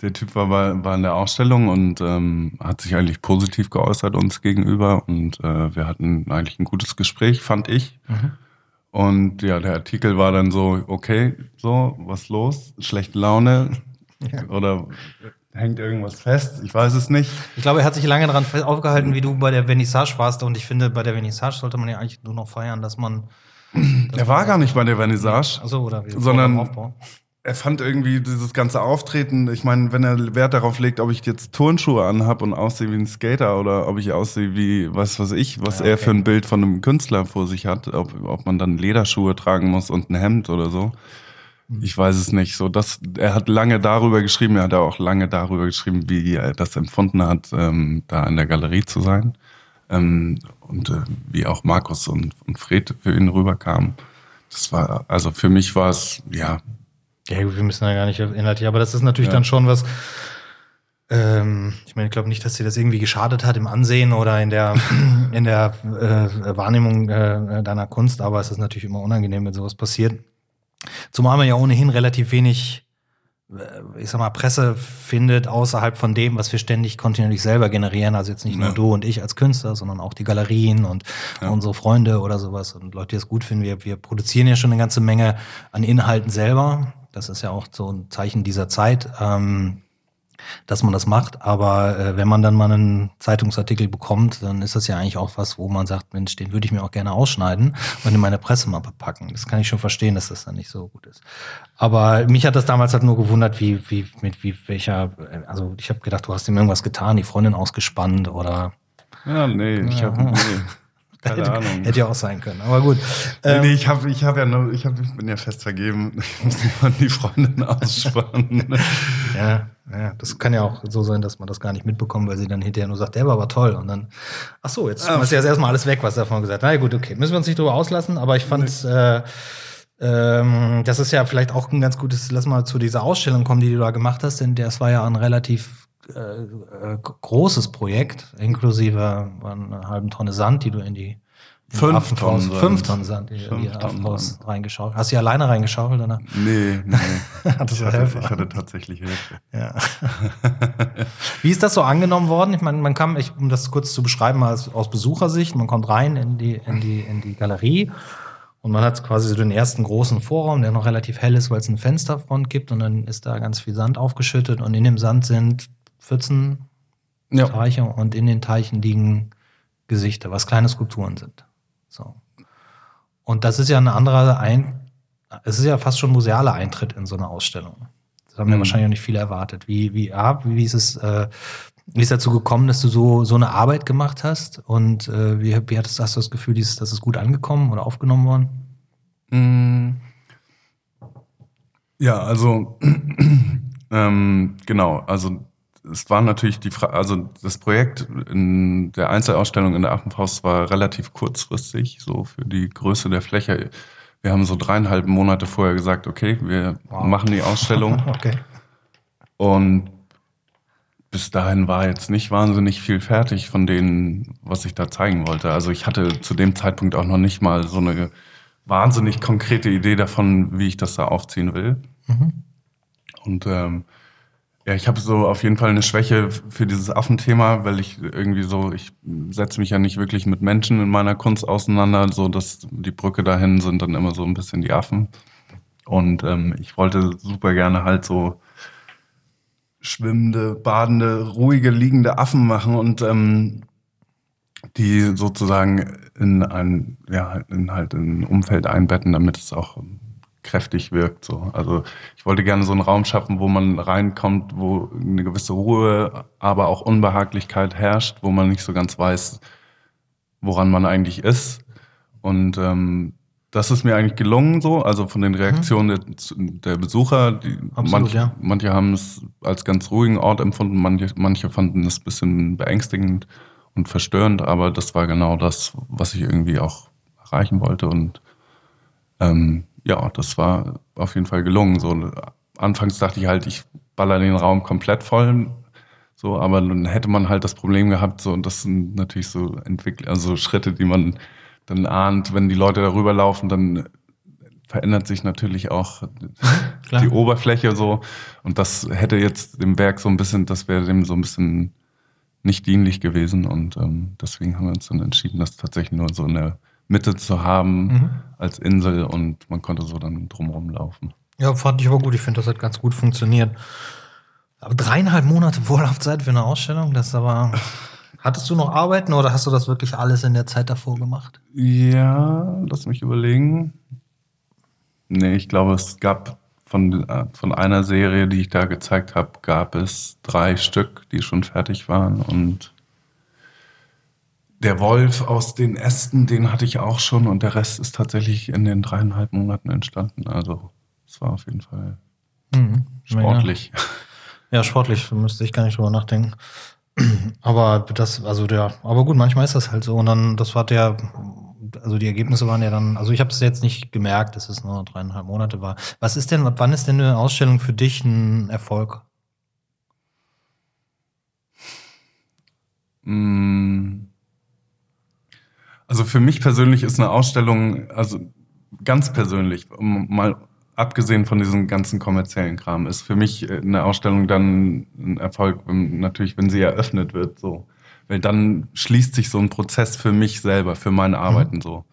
Der Typ war, war in der Ausstellung und ähm, hat sich eigentlich positiv geäußert uns gegenüber und äh, wir hatten eigentlich ein gutes Gespräch, fand ich. Mhm. Und ja, der Artikel war dann so, okay, so, was los? Schlechte Laune? Ja. Oder hängt irgendwas fest? Ich weiß es nicht. Ich glaube, er hat sich lange daran aufgehalten, wie du bei der Vernissage warst. Und ich finde, bei der Vernissage sollte man ja eigentlich nur noch feiern, dass man. Dass er war gar nicht bei der Vernissage. Achso, oder wie sondern er fand irgendwie dieses ganze Auftreten, ich meine, wenn er Wert darauf legt, ob ich jetzt Turnschuhe anhab und aussehe wie ein Skater oder ob ich aussehe wie, was weiß ich, was ja, okay. er für ein Bild von einem Künstler vor sich hat, ob, ob man dann Lederschuhe tragen muss und ein Hemd oder so. Mhm. Ich weiß es nicht. So, das, er hat lange darüber geschrieben, er hat auch lange darüber geschrieben, wie er das empfunden hat, ähm, da in der Galerie zu sein. Ähm, und äh, wie auch Markus und, und Fred für ihn rüberkamen. Das war, also für mich war es, ja, ja, wir müssen da gar nicht inhaltlich, aber das ist natürlich ja. dann schon was. Ähm, ich meine, ich glaube nicht, dass dir das irgendwie geschadet hat im Ansehen oder in der, in der äh, Wahrnehmung äh, deiner Kunst, aber es ist natürlich immer unangenehm, wenn sowas passiert. Zumal man ja ohnehin relativ wenig, äh, ich sag mal, Presse findet außerhalb von dem, was wir ständig kontinuierlich selber generieren. Also jetzt nicht ja. nur du und ich als Künstler, sondern auch die Galerien und ja. unsere Freunde oder sowas und Leute, die es gut finden. Wir, wir produzieren ja schon eine ganze Menge an Inhalten selber das ist ja auch so ein Zeichen dieser Zeit, ähm, dass man das macht. Aber äh, wenn man dann mal einen Zeitungsartikel bekommt, dann ist das ja eigentlich auch was, wo man sagt, Mensch, den würde ich mir auch gerne ausschneiden und in meine Pressemappe packen. Das kann ich schon verstehen, dass das dann nicht so gut ist. Aber mich hat das damals halt nur gewundert, wie, wie, mit wie welcher, also ich habe gedacht, du hast ihm irgendwas getan, die Freundin ausgespannt oder. Ja, nee, ich ja. habe. Nee. Keine hätte, Ahnung. Hätte ja auch sein können, aber gut. Nee, nee ähm, ich, hab, ich, hab ja nur, ich, hab, ich bin ja fest vergeben. Ich muss niemand die Freundin ausspannen. ja, ja, das kann ja auch so sein, dass man das gar nicht mitbekommt, weil sie dann hinterher nur sagt, der war aber toll. Und dann, ach so, jetzt ah, ist ja erstmal alles weg, was davon gesagt hat. Na gut, okay, müssen wir uns nicht drüber auslassen, aber ich fand, nee. äh, ähm, das ist ja vielleicht auch ein ganz gutes, lass mal zu dieser Ausstellung kommen, die du da gemacht hast, denn das war ja ein relativ äh, äh, großes Projekt, inklusive einer halben Tonne Sand, die du in die fünf, Tonnen Sand. fünf Tonnen Sand in die Affenhaus reingeschaut. Hast du alleine reingeschaufelt, oder? Nee, nee. Hattest du Hilfe? Ich hatte tatsächlich Hilfe. Ja. Wie ist das so angenommen worden? Ich meine, man kam, ich, um das kurz zu beschreiben, als, aus Besuchersicht, man kommt rein in die, in die, in die Galerie und man hat quasi so den ersten großen Vorraum, der noch relativ hell ist, weil es eine Fensterfront gibt und dann ist da ganz viel Sand aufgeschüttet und in dem Sand sind Pfützen, ja. Teiche und in den Teichen liegen Gesichter, was kleine Skulpturen sind. So. Und das ist ja ein anderer Ein, es ist ja fast schon musealer Eintritt in so eine Ausstellung. Das haben mhm. ja wahrscheinlich auch nicht viele erwartet. Wie, wie, ah, wie ist es, äh, wie ist dazu gekommen, dass du so, so eine Arbeit gemacht hast? Und äh, wie, wie hattest, hast du das Gefühl, dass es gut angekommen oder aufgenommen worden? Mhm. Ja, also ähm, genau, also es war natürlich die Frage, also das Projekt in der Einzelausstellung in der Affenfaust war relativ kurzfristig, so für die Größe der Fläche. Wir haben so dreieinhalb Monate vorher gesagt, okay, wir wow. machen die Ausstellung. okay. Und bis dahin war jetzt nicht wahnsinnig viel fertig von denen, was ich da zeigen wollte. Also ich hatte zu dem Zeitpunkt auch noch nicht mal so eine wahnsinnig konkrete Idee davon, wie ich das da aufziehen will. Mhm. Und ähm, ja, ich habe so auf jeden Fall eine Schwäche für dieses Affenthema, weil ich irgendwie so, ich setze mich ja nicht wirklich mit Menschen in meiner Kunst auseinander, so dass die Brücke dahin sind dann immer so ein bisschen die Affen. Und ähm, ich wollte super gerne halt so schwimmende, badende, ruhige, liegende Affen machen und ähm, die sozusagen in ein, ja, in halt ein Umfeld einbetten, damit es auch kräftig wirkt. So. Also ich wollte gerne so einen Raum schaffen, wo man reinkommt, wo eine gewisse Ruhe, aber auch Unbehaglichkeit herrscht, wo man nicht so ganz weiß, woran man eigentlich ist. Und ähm, das ist mir eigentlich gelungen so, also von den Reaktionen mhm. der, der, Besucher. Die, Absolut, manche, ja. manche haben es als ganz ruhigen Ort empfunden, manche, manche fanden es ein bisschen beängstigend und verstörend, aber das war genau das, was ich irgendwie auch erreichen wollte. Und ähm, ja, das war auf jeden Fall gelungen. So, anfangs dachte ich halt, ich baller den Raum komplett voll. So, aber dann hätte man halt das Problem gehabt, so, und das sind natürlich so Entwickl also Schritte, die man dann ahnt, wenn die Leute darüber laufen, dann verändert sich natürlich auch die Oberfläche so. Und das hätte jetzt dem Werk so ein bisschen, das wäre dem so ein bisschen nicht dienlich gewesen. Und ähm, deswegen haben wir uns dann entschieden, das tatsächlich nur so eine Mitte zu haben mhm. als Insel und man konnte so dann drumherum laufen. Ja, fand ich aber gut. Ich finde, das hat ganz gut funktioniert. Aber dreieinhalb Monate Vorlaufzeit für eine Ausstellung, das aber. Hattest du noch Arbeiten oder hast du das wirklich alles in der Zeit davor gemacht? Ja, lass mich überlegen. Nee, ich glaube, es gab von, äh, von einer Serie, die ich da gezeigt habe, gab es drei Stück, die schon fertig waren. Und der Wolf aus den Ästen, den hatte ich auch schon. Und der Rest ist tatsächlich in den dreieinhalb Monaten entstanden. Also es war auf jeden Fall mhm. sportlich. Ja. ja, sportlich, müsste ich gar nicht drüber nachdenken. Aber das, also der, aber gut, manchmal ist das halt so. Und dann, das war der, also die Ergebnisse waren ja dann, also ich habe es jetzt nicht gemerkt, dass es nur dreieinhalb Monate war. Was ist denn, wann ist denn eine Ausstellung für dich ein Erfolg? Mm. Also für mich persönlich ist eine Ausstellung, also ganz persönlich, mal abgesehen von diesem ganzen kommerziellen Kram, ist für mich äh, eine Ausstellung dann ein Erfolg, natürlich, wenn sie eröffnet wird, so. Weil dann schließt sich so ein Prozess für mich selber, für meine mhm. Arbeiten mhm. so.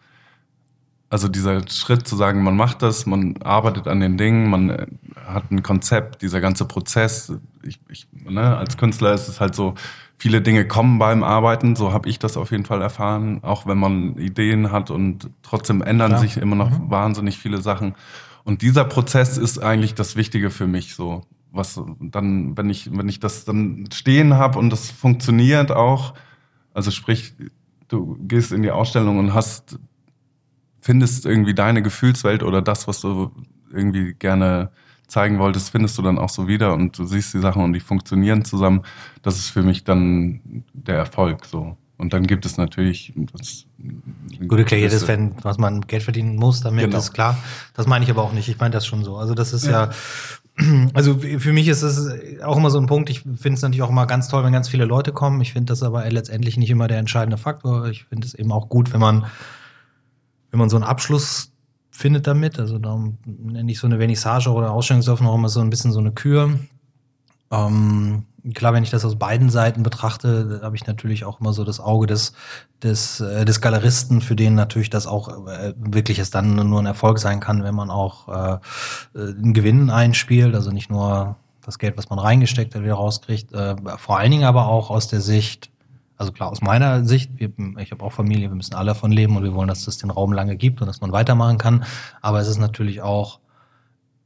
Also dieser Schritt zu sagen, man macht das, man arbeitet an den Dingen, man äh, hat ein Konzept, dieser ganze Prozess. Ich, ich, ne, als Künstler ist es halt so, viele Dinge kommen beim Arbeiten, so habe ich das auf jeden Fall erfahren, auch wenn man Ideen hat und trotzdem ändern Klar. sich immer noch mhm. wahnsinnig viele Sachen. Und dieser Prozess ist eigentlich das Wichtige für mich so. Was dann, wenn ich, wenn ich das dann stehen habe und das funktioniert auch, also sprich, du gehst in die Ausstellung und hast, findest irgendwie deine Gefühlswelt oder das, was du irgendwie gerne zeigen wolltest, findest du dann auch so wieder und du siehst die Sachen und die funktionieren zusammen. Das ist für mich dann der Erfolg so. Und dann gibt es natürlich. Das, Gut, klar, jedes, wenn, was man Geld verdienen muss, damit genau. ist klar. Das meine ich aber auch nicht. Ich meine das schon so. Also, das ist ja, ja also für mich ist es auch immer so ein Punkt. Ich finde es natürlich auch immer ganz toll, wenn ganz viele Leute kommen. Ich finde das aber letztendlich nicht immer der entscheidende Faktor. Ich finde es eben auch gut, wenn man, wenn man so einen Abschluss findet damit. Also da nenne ich so eine Vernissage oder Ausstellungseröffnung auch immer so ein bisschen so eine Kür. Ähm, klar, wenn ich das aus beiden Seiten betrachte, habe ich natürlich auch immer so das Auge des, des, äh, des Galeristen, für den natürlich das auch äh, wirklich es dann nur ein Erfolg sein kann, wenn man auch äh, äh, einen Gewinn einspielt, also nicht nur das Geld, was man reingesteckt hat, wieder rauskriegt, äh, vor allen Dingen aber auch aus der Sicht, also klar, aus meiner Sicht, wir, ich habe auch Familie, wir müssen alle davon leben und wir wollen, dass es den Raum lange gibt und dass man weitermachen kann, aber es ist natürlich auch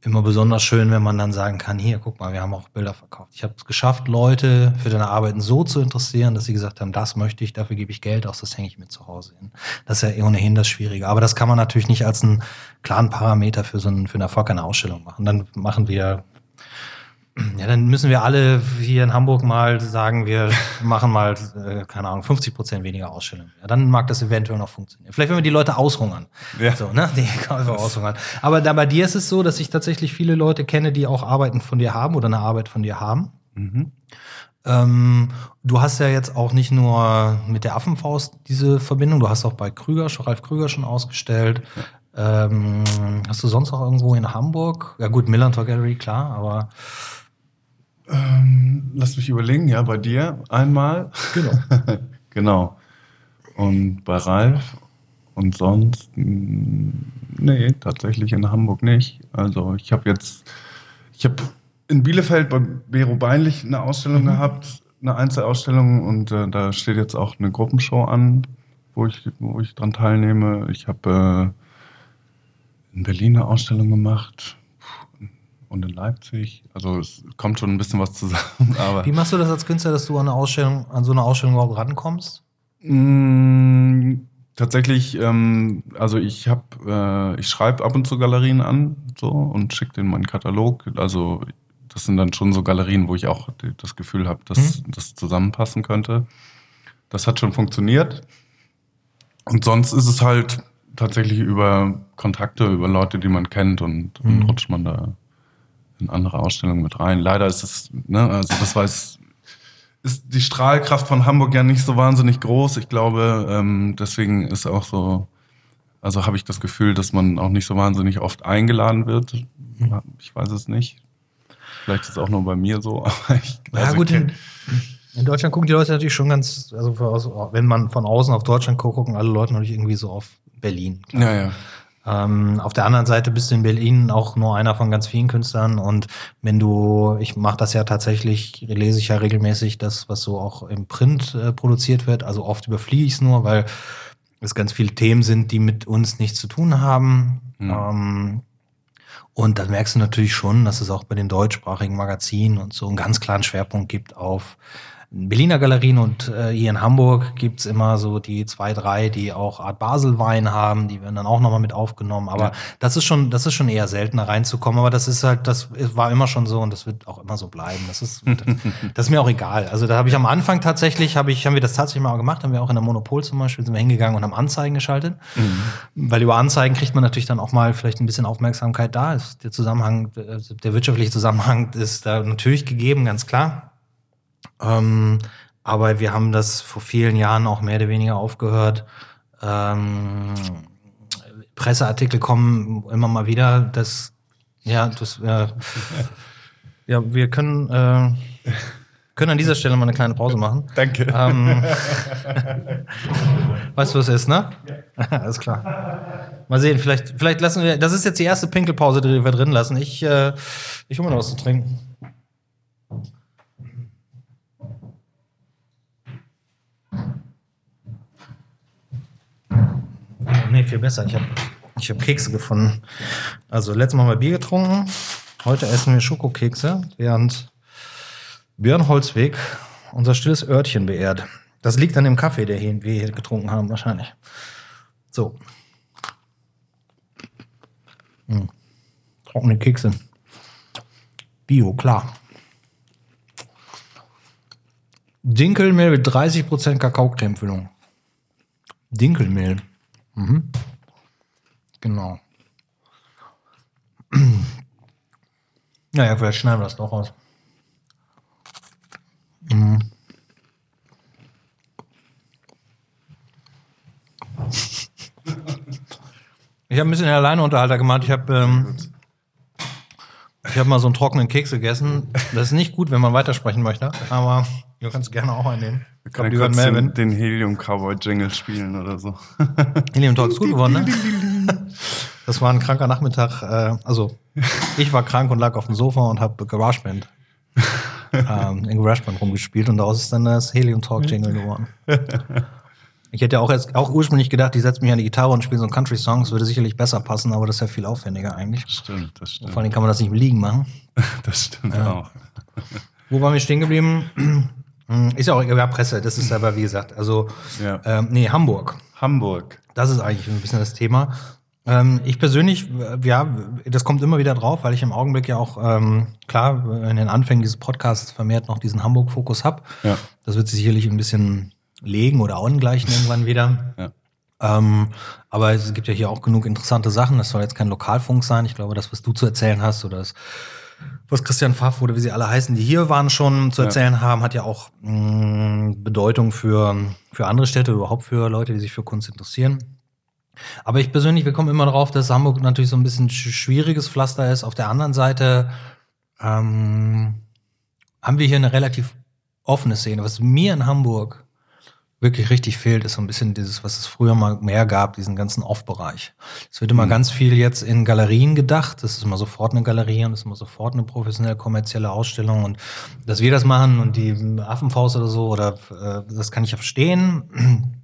immer besonders schön, wenn man dann sagen kann, hier, guck mal, wir haben auch Bilder verkauft. Ich habe es geschafft, Leute für deine Arbeiten so zu interessieren, dass sie gesagt haben, das möchte ich, dafür gebe ich Geld aus, das hänge ich mir zu Hause hin. Das ist ja ohnehin das Schwierige. Aber das kann man natürlich nicht als einen klaren Parameter für so einen, für einen Erfolg einer Ausstellung machen. Dann machen wir ja, dann müssen wir alle hier in Hamburg mal sagen, wir machen mal, äh, keine Ahnung, 50 Prozent weniger Ausstellungen. Ja, dann mag das eventuell noch funktionieren. Vielleicht, wenn wir die Leute aushungern. Ja. So, ne? Die Käufer aushungern. Aber da bei dir ist es so, dass ich tatsächlich viele Leute kenne, die auch Arbeiten von dir haben oder eine Arbeit von dir haben. Mhm. Ähm, du hast ja jetzt auch nicht nur mit der Affenfaust diese Verbindung, du hast auch bei Krüger, Ralf Krüger schon ausgestellt. Ja. Ähm, hast du sonst auch irgendwo in Hamburg? Ja gut, Millantor Gallery, klar, aber ähm, lass mich überlegen, ja, bei dir einmal. Genau. genau. Und bei Ralf und sonst, nee, tatsächlich in Hamburg nicht. Also ich habe jetzt, ich habe in Bielefeld bei Bero Beinlich eine Ausstellung mhm. gehabt, eine Einzelausstellung und äh, da steht jetzt auch eine Gruppenshow an, wo ich, wo ich dran teilnehme. Ich habe äh, in Berlin eine Ausstellung gemacht und in Leipzig. Also es kommt schon ein bisschen was zusammen. Wie machst du das als Künstler, dass du an, eine Ausstellung, an so eine Ausstellung überhaupt rankommst? Mm, tatsächlich, ähm, also ich habe, äh, ich schreibe ab und zu Galerien an so und schicke denen meinen Katalog. Also das sind dann schon so Galerien, wo ich auch das Gefühl habe, dass Mhm. das zusammenpassen könnte. Das hat schon funktioniert. Und sonst ist es halt tatsächlich über Kontakte, über Leute, die man kennt und, und Mhm. rutscht man da in andere Ausstellungen mit rein. Leider ist es, ne, also das weiß, ist die Strahlkraft von Hamburg ja nicht so wahnsinnig groß. Ich glaube, ähm, deswegen ist auch so, also habe ich das Gefühl, dass man auch nicht so wahnsinnig oft eingeladen wird. Ich weiß es nicht. Vielleicht ist es auch nur bei mir so. Aber ich, Ja, also gut, ich in, kenn- in Deutschland gucken die Leute natürlich schon ganz, also wenn man von außen auf Deutschland guckt, gucken alle Leute natürlich irgendwie so auf Berlin. ja, ja. Ähm, auf der anderen Seite bist du in Berlin auch nur einer von ganz vielen Künstlern und wenn du, ich mache das ja tatsächlich, lese ich ja regelmäßig das, was so auch im Print äh, produziert wird, also oft überfliege ich es nur, weil es ganz viele Themen sind, die mit uns nichts zu tun haben. Mhm. Ähm, und da merkst du natürlich schon, dass es auch bei den deutschsprachigen Magazinen und so einen ganz klaren Schwerpunkt gibt auf Berliner Galerien und äh, hier in Hamburg gibt's immer so die zwei, drei, die auch Art Basel-Wein haben, die werden dann auch nochmal mit aufgenommen. Aber Ja. das ist schon, das ist schon eher seltener reinzukommen. Aber das ist halt, das war immer schon so und das wird auch immer so bleiben. Das ist, das ist mir auch egal. Also da habe ich am Anfang tatsächlich, habe ich, haben wir das tatsächlich mal gemacht, haben wir auch in der Monopol zum Beispiel, sind wir hingegangen und haben Anzeigen geschaltet. Weil über Anzeigen kriegt man natürlich dann auch mal vielleicht ein bisschen Aufmerksamkeit da. Ist der Zusammenhang, äh, der wirtschaftliche Zusammenhang ist da natürlich gegeben, ganz klar. Ähm, aber wir haben das vor vielen Jahren auch mehr oder weniger aufgehört. Ähm, Presseartikel kommen immer mal wieder. Das, ja, das, äh, ja, wir können, äh, können an dieser Stelle mal eine kleine Pause machen. Danke. Ähm, weißt du, was es ist, ne? Alles klar. Mal sehen, vielleicht, vielleicht lassen wir. Das ist jetzt die erste Pinkelpause, die wir drin lassen. Ich, äh, ich hole mir noch was zu trinken. Nee, viel besser. Ich habe ich hab Kekse gefunden. Also, letztes Mal haben wir Bier getrunken. Heute essen wir Schokokekse, während Björn Holzweg unser stilles Örtchen beehrt. Das liegt an dem Kaffee, hier, wir hier getrunken haben, wahrscheinlich. So. Hm. Trockene Kekse. Bio, klar. Dinkelmehl mit 30% Kakaocremefüllung. Dinkelmehl. Mhm. Genau. Naja, vielleicht schneiden wir das doch raus. Mhm. Ich habe ein bisschen alleine Unterhalter gemacht. Ich habe ähm, habe mal so einen trockenen Keks gegessen. Das ist nicht gut, wenn man weitersprechen möchte, aber du kannst gerne auch einnehmen. Ich Kann glaube, ich die kurz werden den, Melvin. den Helium Cowboy Jingle spielen oder so? Helium Talk ist gut geworden, ne? Das war ein kranker Nachmittag. Äh, also, ich war krank und lag auf dem Sofa und habe GarageBand ähm, in GarageBand rumgespielt und daraus ist dann das Helium Talk Jingle geworden. Ich hätte ja auch, erst, auch ursprünglich gedacht, ich setze mich an die Gitarre und spiele so einen Country-Song. Das würde sicherlich besser passen, aber das ist ja viel aufwendiger eigentlich. Stimmt, das Vor stimmt. allen Dingen kann man das nicht im Liegen machen. Das stimmt auch. Wo waren wir stehen geblieben? Ist ja auch ja, Presse, das ist aber wie gesagt, also Ja. ähm, nee, Hamburg. Hamburg. Das ist eigentlich ein bisschen das Thema. Ähm, ich persönlich, ja, das kommt immer wieder drauf, weil ich im Augenblick ja auch, ähm, klar, in den Anfängen dieses Podcasts vermehrt noch diesen Hamburg-Fokus habe. Ja. Das wird sich sicherlich ein bisschen legen oder angleichen irgendwann wieder. Ja. Ähm, aber es gibt ja hier auch genug interessante Sachen. Das soll jetzt kein Lokalfunk sein. Ich glaube, das, was du zu erzählen hast oder das, was Christian Pfaff oder wie sie alle heißen, die hier waren schon zu Ja. erzählen haben, hat ja auch mh, Bedeutung für, für andere Städte, überhaupt für Leute, die sich für Kunst interessieren. Aber ich persönlich, wir kommen immer darauf, dass Hamburg natürlich so ein bisschen sch- schwieriges Pflaster ist. Auf der anderen Seite ähm, haben wir hier eine relativ offene Szene. Was mir in Hamburg wirklich richtig fehlt, ist so ein bisschen dieses, was es früher mal mehr gab, diesen ganzen Off-Bereich. Es wird immer ganz viel jetzt in Galerien gedacht. Das ist immer sofort eine Galerie und das ist immer sofort eine professionelle kommerzielle Ausstellung. Und dass wir das machen und die Affenfaust oder so, oder äh, das kann ich ja verstehen.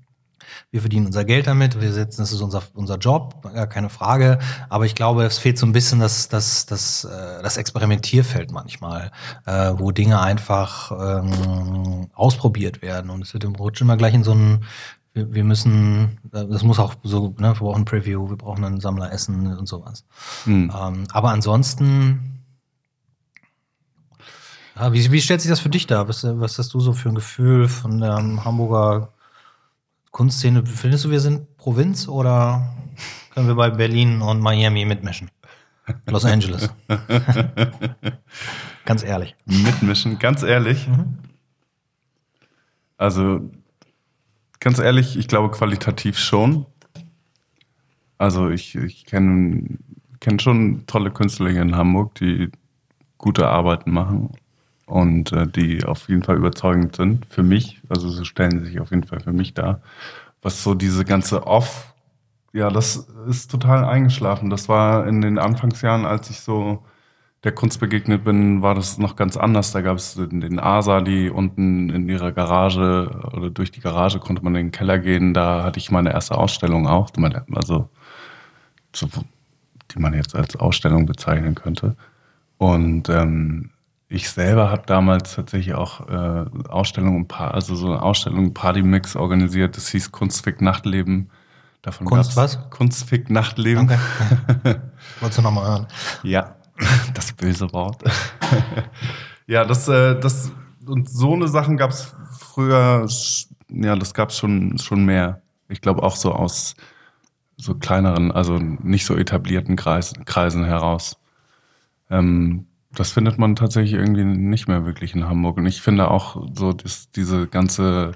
Wir verdienen unser Geld damit, wir setzen, das ist unser, unser Job, gar keine Frage. Aber ich glaube, es fehlt so ein bisschen das, das, das, äh, das Experimentierfeld manchmal, äh, wo Dinge einfach ähm, ausprobiert werden. Und es wird im Rutsch immer gleich in so einen, wir, wir müssen, das muss auch so, ne, wir brauchen ein Preview, wir brauchen einen Sammler essen und sowas. Hm. Ähm, aber ansonsten, ja, wie, wie stellt sich das für dich dar? Was, was hast du so für ein Gefühl von der Hamburger Kunstszene, findest du, wir sind Provinz oder können wir bei Berlin und Miami mitmischen? Los Angeles. ganz ehrlich. Mitmischen, ganz ehrlich. Mhm. Also, ganz ehrlich, ich glaube qualitativ schon. Also, ich, ich kenne kenn schon tolle Künstler hier in Hamburg, die gute Arbeiten machen und äh, die auf jeden Fall überzeugend sind für mich. Also so stellen sie sich auf jeden Fall für mich dar. Was so diese ganze Off, ja, das ist total eingeschlafen. Das war in den Anfangsjahren, als ich so der Kunst begegnet bin, war das noch ganz anders. Da gab es den Asa, die unten in ihrer Garage oder durch die Garage konnte man in den Keller gehen. Da hatte ich meine erste Ausstellung auch, also die man jetzt als Ausstellung bezeichnen könnte. Und ähm, ich selber habe damals tatsächlich auch äh, Ausstellungen, also so eine Ausstellung Partymix organisiert. Das hieß Kunstfick Nachtleben. Davon Kunst was? Kunstfick Nachtleben. Okay. Wolltest du nochmal hören? Ja, das böse Wort. ja, das, äh, das und so eine Sachen gab es früher. Ja, das gab es schon schon mehr. Ich glaube auch so aus so kleineren, also nicht so etablierten Kreis, Kreisen heraus. Ähm, das findet man tatsächlich irgendwie nicht mehr wirklich in Hamburg. Und ich finde auch so das, diese ganze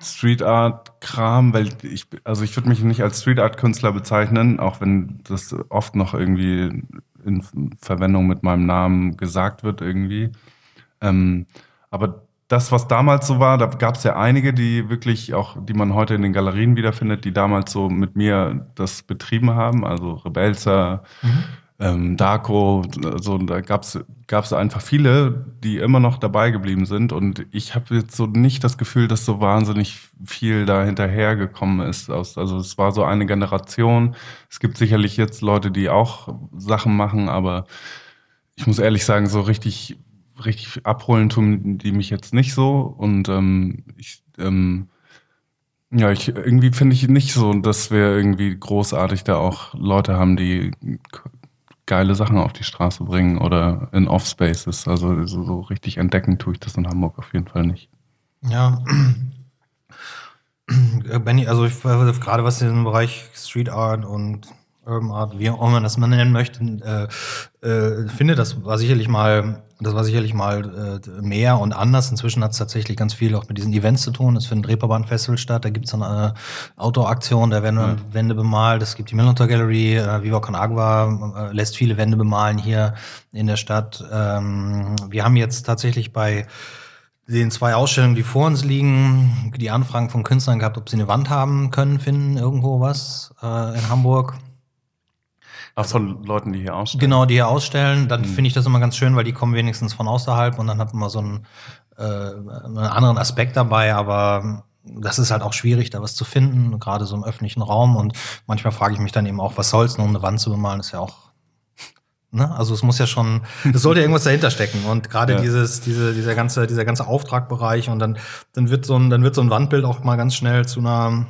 Street Art Kram, weil ich, also ich würde mich nicht als Street Art Künstler bezeichnen, auch wenn das oft noch irgendwie in Verwendung mit meinem Namen gesagt wird irgendwie. Ähm, aber das, was damals so war, da gab es ja einige, die wirklich auch, die man heute in den Galerien wiederfindet, die damals so mit mir das betrieben haben, also Rebelzer, mhm ähm, Darko, so, da gab's gab's einfach viele, die immer noch dabei geblieben sind. Und ich habe jetzt so nicht das Gefühl, dass so wahnsinnig viel da hinterhergekommen ist. Also es war so eine Generation. Es gibt sicherlich jetzt Leute, die auch Sachen machen, aber ich muss ehrlich sagen, so richtig, richtig abholen tun die mich jetzt nicht so. Und ähm, ich, ähm, ja, ich irgendwie finde ich nicht so, dass wir irgendwie großartig da auch Leute haben, die geile Sachen auf die Straße bringen oder in Offspaces. Also so, so richtig entdecken tue ich das in Hamburg auf jeden Fall nicht. Ja. Benny, also ich, gerade was in dem Bereich Street Art und Art, wie auch man das man nennen möchte, äh, äh, finde, das war sicherlich mal, das war sicherlich mal äh, mehr und anders. Inzwischen hat es tatsächlich ganz viel auch mit diesen Events zu tun. Es findet ein Reeperbahn-Festival statt, da gibt es eine Outdoor-Aktion, da werden ja. Wände bemalt. Es gibt die Millantor Gallery, äh, Viva Con Agua äh, lässt viele Wände bemalen hier in der Stadt. Ähm, wir haben jetzt tatsächlich bei den zwei Ausstellungen, die vor uns liegen, die Anfragen von Künstlern gehabt, ob sie eine Wand haben können, finden irgendwo was äh, in Hamburg. Ach, von Leuten, die hier ausstellen? Genau, die hier ausstellen. Dann mhm. finde ich das immer ganz schön, weil die kommen wenigstens von außerhalb und dann hat man so einen, äh, einen anderen Aspekt dabei, aber das ist halt auch schwierig, da was zu finden, gerade so im öffentlichen Raum. Und manchmal frage ich mich dann eben auch, was soll's, nur um eine Wand zu bemalen, ist ja auch Ne? Also es muss ja schon, es sollte irgendwas dahinter stecken und gerade ja. dieses, diese, dieser ganze, dieser ganze Auftragbereich und dann, dann wird so ein, dann wird so ein Wandbild auch mal ganz schnell zu einer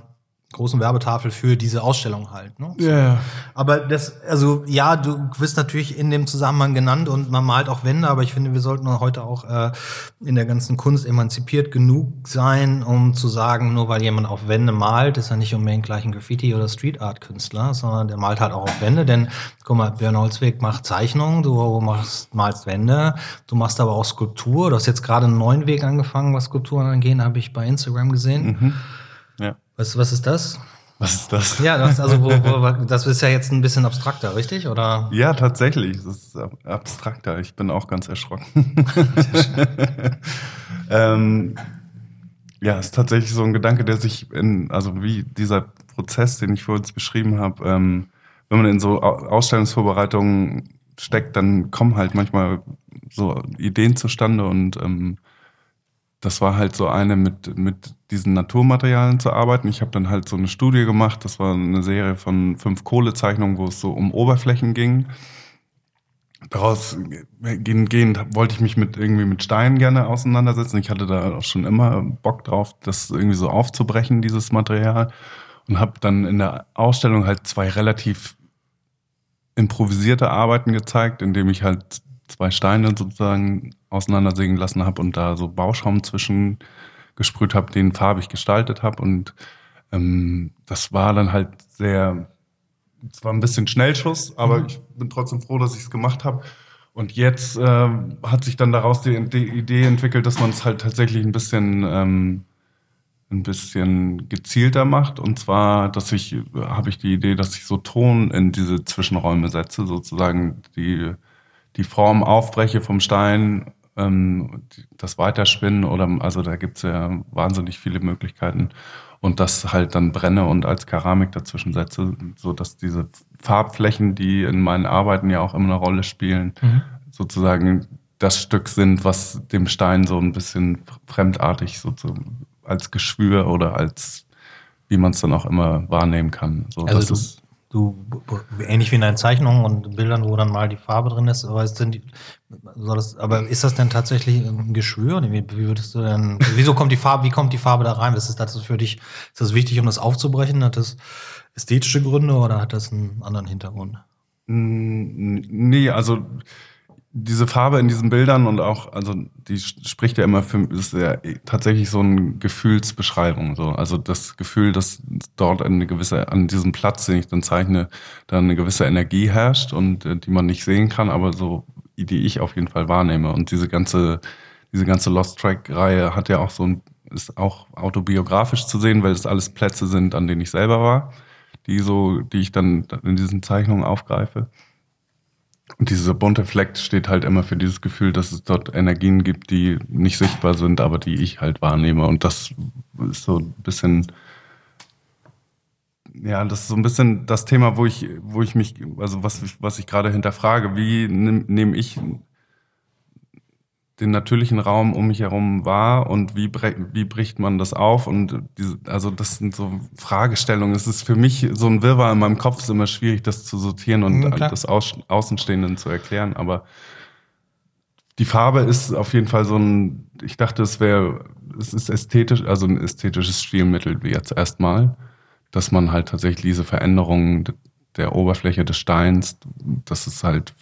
großen Werbetafel für diese Ausstellung halt. Ne? Yeah. Aber das, also ja, du wirst natürlich in dem Zusammenhang genannt und man malt auch Wände, aber ich finde, wir sollten heute auch äh, in der ganzen Kunst emanzipiert genug sein, um zu sagen, nur weil jemand auf Wände malt, ist er nicht unbedingt gleich ein Graffiti- oder Street-Art-Künstler, sondern der malt halt auch auf Wände, denn guck mal, Björn Holzweg macht Zeichnungen, du machst, malst Wände, du machst aber auch Skulptur, du hast jetzt gerade einen neuen Weg angefangen, was Skulpturen angeht, habe ich bei Instagram gesehen. Mhm. Was, was ist das? Was ist das? Ja, das, also wo, wo, das ist ja jetzt ein bisschen abstrakter, richtig? Oder? Ja, tatsächlich. Das ist abstrakter. Ich bin auch ganz erschrocken. ähm, ja, ist tatsächlich so ein Gedanke, der sich in, also wie dieser Prozess, den ich vor uns beschrieben habe, ähm, wenn man in so Ausstellungsvorbereitungen steckt, dann kommen halt manchmal so Ideen zustande und ähm, das war halt so eine mit, mit diesen Naturmaterialien zu arbeiten. Ich habe dann halt so eine Studie gemacht, das war eine Serie von fünf Kohlezeichnungen, wo es so um Oberflächen ging. Daraus gehend wollte ich mich mit irgendwie mit Steinen gerne auseinandersetzen. Ich hatte da auch schon immer Bock drauf, das irgendwie so aufzubrechen, dieses Material. Und habe dann in der Ausstellung halt zwei relativ improvisierte Arbeiten gezeigt, indem ich halt zwei Steine sozusagen auseinandersägen lassen habe und da so Bauschaum zwischen gesprüht habe, den farbig gestaltet habe. Und ähm, das war dann halt sehr, es war ein bisschen Schnellschuss, aber mhm. ich bin trotzdem froh, dass ich es gemacht habe. Und jetzt äh, hat sich dann daraus die, die Idee entwickelt, dass man es halt tatsächlich ein bisschen ähm, ein bisschen gezielter macht. Und zwar, dass ich, habe ich die Idee, dass ich so Ton in diese Zwischenräume setze, sozusagen die, die Form aufbreche vom Stein, ähm, das Weiterspinnen oder, also da gibt's ja wahnsinnig viele Möglichkeiten. Und das halt dann brenne und als Keramik dazwischen setze, so dass diese Farbflächen, die in meinen Arbeiten ja auch immer eine Rolle spielen, mhm. sozusagen das Stück sind, was dem Stein so ein bisschen fremdartig sozusagen als Geschwür oder als, wie man es dann auch immer wahrnehmen kann. So, also das ist du, ähnlich wie in deinen Zeichnungen und Bildern, wo dann mal die Farbe drin ist, aber, ist, die, das, aber ist das denn tatsächlich ein Geschwür? Wie, würdest du denn, wieso kommt die Farbe, wie kommt die Farbe da rein? Ist das für dich, ist das wichtig, um das aufzubrechen? Hat das ästhetische Gründe oder hat das einen anderen Hintergrund? Nee, also diese Farbe in diesen Bildern und auch, also die spricht ja immer für, ist ja tatsächlich so eine Gefühlsbeschreibung. So. Also das Gefühl, dass dort eine gewisse, an diesem Platz, den ich dann zeichne, dann eine gewisse Energie herrscht und äh, die man nicht sehen kann, aber so, die ich auf jeden Fall wahrnehme. Und diese ganze, diese ganze Lost Track-Reihe hat ja auch so ein, ist auch autobiografisch zu sehen, weil es alles Plätze sind, an denen ich selber war, die so, die ich dann in diesen Zeichnungen aufgreife. Und dieser bunte Fleck steht halt immer für dieses Gefühl, dass es dort Energien gibt, die nicht sichtbar sind, aber die ich halt wahrnehme. Und das ist so ein bisschen, ja, das ist so ein bisschen das Thema, wo ich, wo ich mich, also was, was ich gerade hinterfrage, wie nehme ich den natürlichen Raum um mich herum wahr und wie, wie bricht man das auf? Und diese, also das sind so Fragestellungen. Es ist für mich so ein Wirrwarr in meinem Kopf, ist immer schwierig, das zu sortieren und mhm, das Aus, Außenstehenden zu erklären. Aber die Farbe ist auf jeden Fall so ein, ich dachte, es wäre, es ist ästhetisch, also ein ästhetisches Stilmittel wie jetzt erstmal, dass man halt tatsächlich diese Veränderungen der Oberfläche des Steins, dass es halt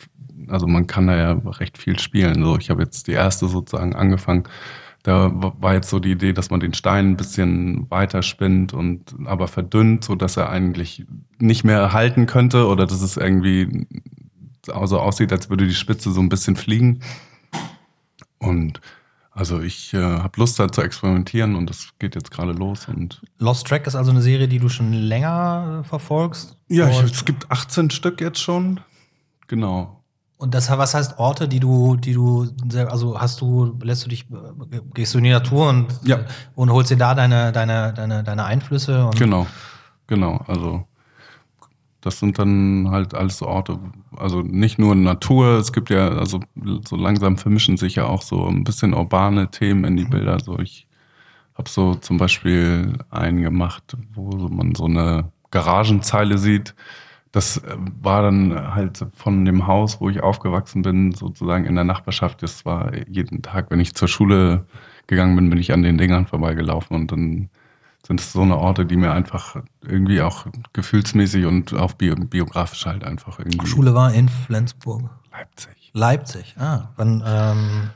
also man kann da ja recht viel spielen. So, ich habe jetzt die erste sozusagen angefangen. Da war jetzt so die Idee, dass man den Stein ein bisschen weiter spinnt und aber verdünnt, so dass er eigentlich nicht mehr halten könnte oder dass es irgendwie so aussieht, als würde die Spitze so ein bisschen fliegen. Und also ich äh, habe Lust da zu experimentieren und das geht jetzt gerade los. Und Lost Track ist also eine Serie, die du schon länger äh, verfolgst? Ja, ich, es gibt 18 Stück jetzt schon. Genau. Und das, was heißt Orte, die du, die du, also hast du, lässt du dich, gehst du in die Natur und, ja. und holst dir da deine, deine, deine, deine Einflüsse? genau, genau. Also das sind dann halt alles so Orte, also nicht nur Natur, es gibt ja, also so langsam vermischen sich ja auch so ein bisschen urbane Themen in die mhm. Bilder. So ich habe so zum Beispiel einen gemacht, wo man so eine Garagenzeile sieht das äh, war dann halt von dem Haus, wo ich aufgewachsen bin, sozusagen in der Nachbarschaft. Das war jeden Tag, wenn ich zur Schule gegangen bin, bin ich an den Dingern vorbeigelaufen und dann sind es so eine Orte, die mir einfach irgendwie auch gefühlsmäßig und auch biografisch halt einfach irgendwie. Schule war in Flensburg. Leipzig. Leipzig, ah. Wann, ähm,